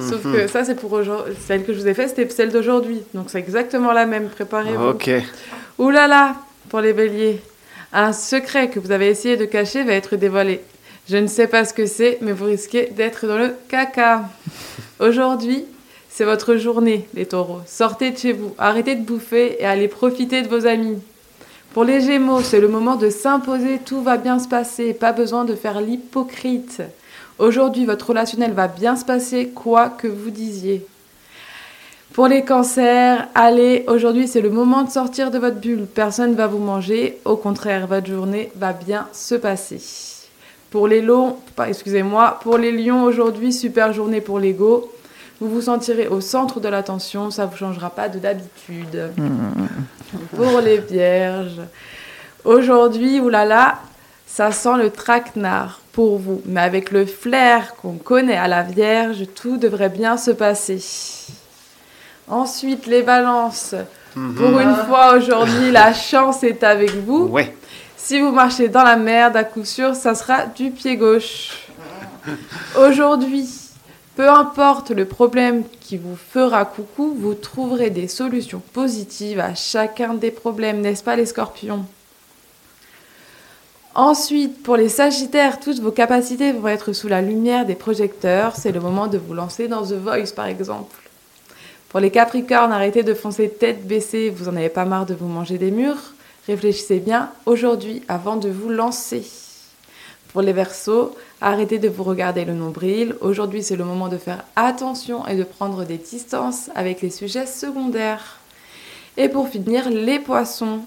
Sauf Mhm. que ça, c'est pour aujourd'hui. Celle que je vous ai faite, c'était celle d'aujourd'hui. Donc, c'est exactement la même. Préparez-vous. Ok. Ouh là là, pour les béliers. Un secret que vous avez essayé de cacher va être dévoilé. Je ne sais pas ce que c'est, mais vous risquez d'être dans le caca. Aujourd'hui, c'est votre journée, les taureaux. Sortez de chez vous, arrêtez de bouffer et allez profiter de vos amis. Pour les gémeaux, c'est le moment de s'imposer, tout va bien se passer, pas besoin de faire l'hypocrite. Aujourd'hui, votre relationnel va bien se passer, quoi que vous disiez. Pour les cancers, allez, aujourd'hui c'est le moment de sortir de votre bulle. Personne ne va vous manger. Au contraire, votre journée va bien se passer. Pour les lions, excusez-moi, pour les lions aujourd'hui, super journée pour l'ego. Vous vous sentirez au centre de l'attention, ça vous changera pas de d'habitude. Pour les vierges, aujourd'hui, oulala, ça sent le traquenard pour vous. Mais avec le flair qu'on connaît à la vierge, tout devrait bien se passer. Ensuite, les balances. Pour une fois aujourd'hui, la chance est avec vous. Ouais. Si vous marchez dans la merde, à coup sûr, ça sera du pied gauche. Aujourd'hui, peu importe le problème qui vous fera coucou, vous trouverez des solutions positives à chacun des problèmes, n'est-ce pas les scorpions? Ensuite, pour les sagittaires, toutes vos capacités vont être sous la lumière des projecteurs. C'est le moment de vous lancer dans The Voice, par exemple. Pour les capricornes, arrêtez de foncer tête baissée, vous en avez pas marre de vous manger des murs. Réfléchissez bien aujourd'hui avant de vous lancer. Pour les versos, arrêtez de vous regarder le nombril. Aujourd'hui, c'est le moment de faire attention et de prendre des distances avec les sujets secondaires. Et pour finir, les poissons,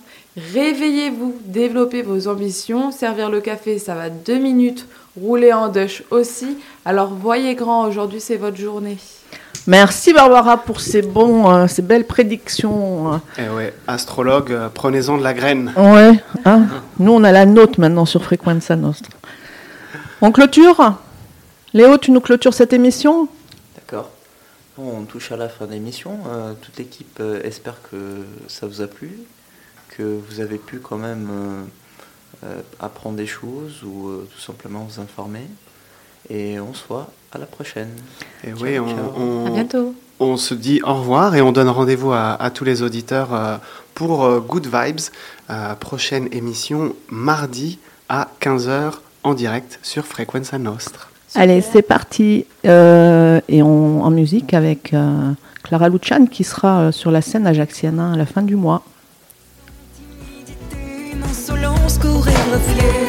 réveillez-vous, développez vos ambitions. Servir le café, ça va deux minutes. Rouler en douche aussi. Alors voyez grand, aujourd'hui c'est votre journée. Merci Barbara pour ces, bons, euh, ces belles prédictions. Eh ouais, astrologue, euh, prenez-en de la graine. Ouais, hein. nous on a la nôtre maintenant sur Frequenza Nostra. On clôture? Léo, tu nous clôtures cette émission? D'accord. Bon, on touche à la fin de l'émission. Euh, toute l'équipe euh, espère que ça vous a plu, que vous avez pu quand même euh, euh, apprendre des choses ou euh, tout simplement vous informer. Et on se voit à la prochaine. Et Ciao, oui, on, ciao. on- À bientôt. on se dit au revoir et on donne rendez-vous à, à tous les auditeurs euh, pour euh, Good Vibes. Euh, prochaine émission mardi à 15h en direct sur Frequenza Nostra. Allez, c'est parti. Euh, et on, en musique avec euh, Clara Lucian qui sera euh, sur la scène ajaxienne à la fin du mois. Yeah.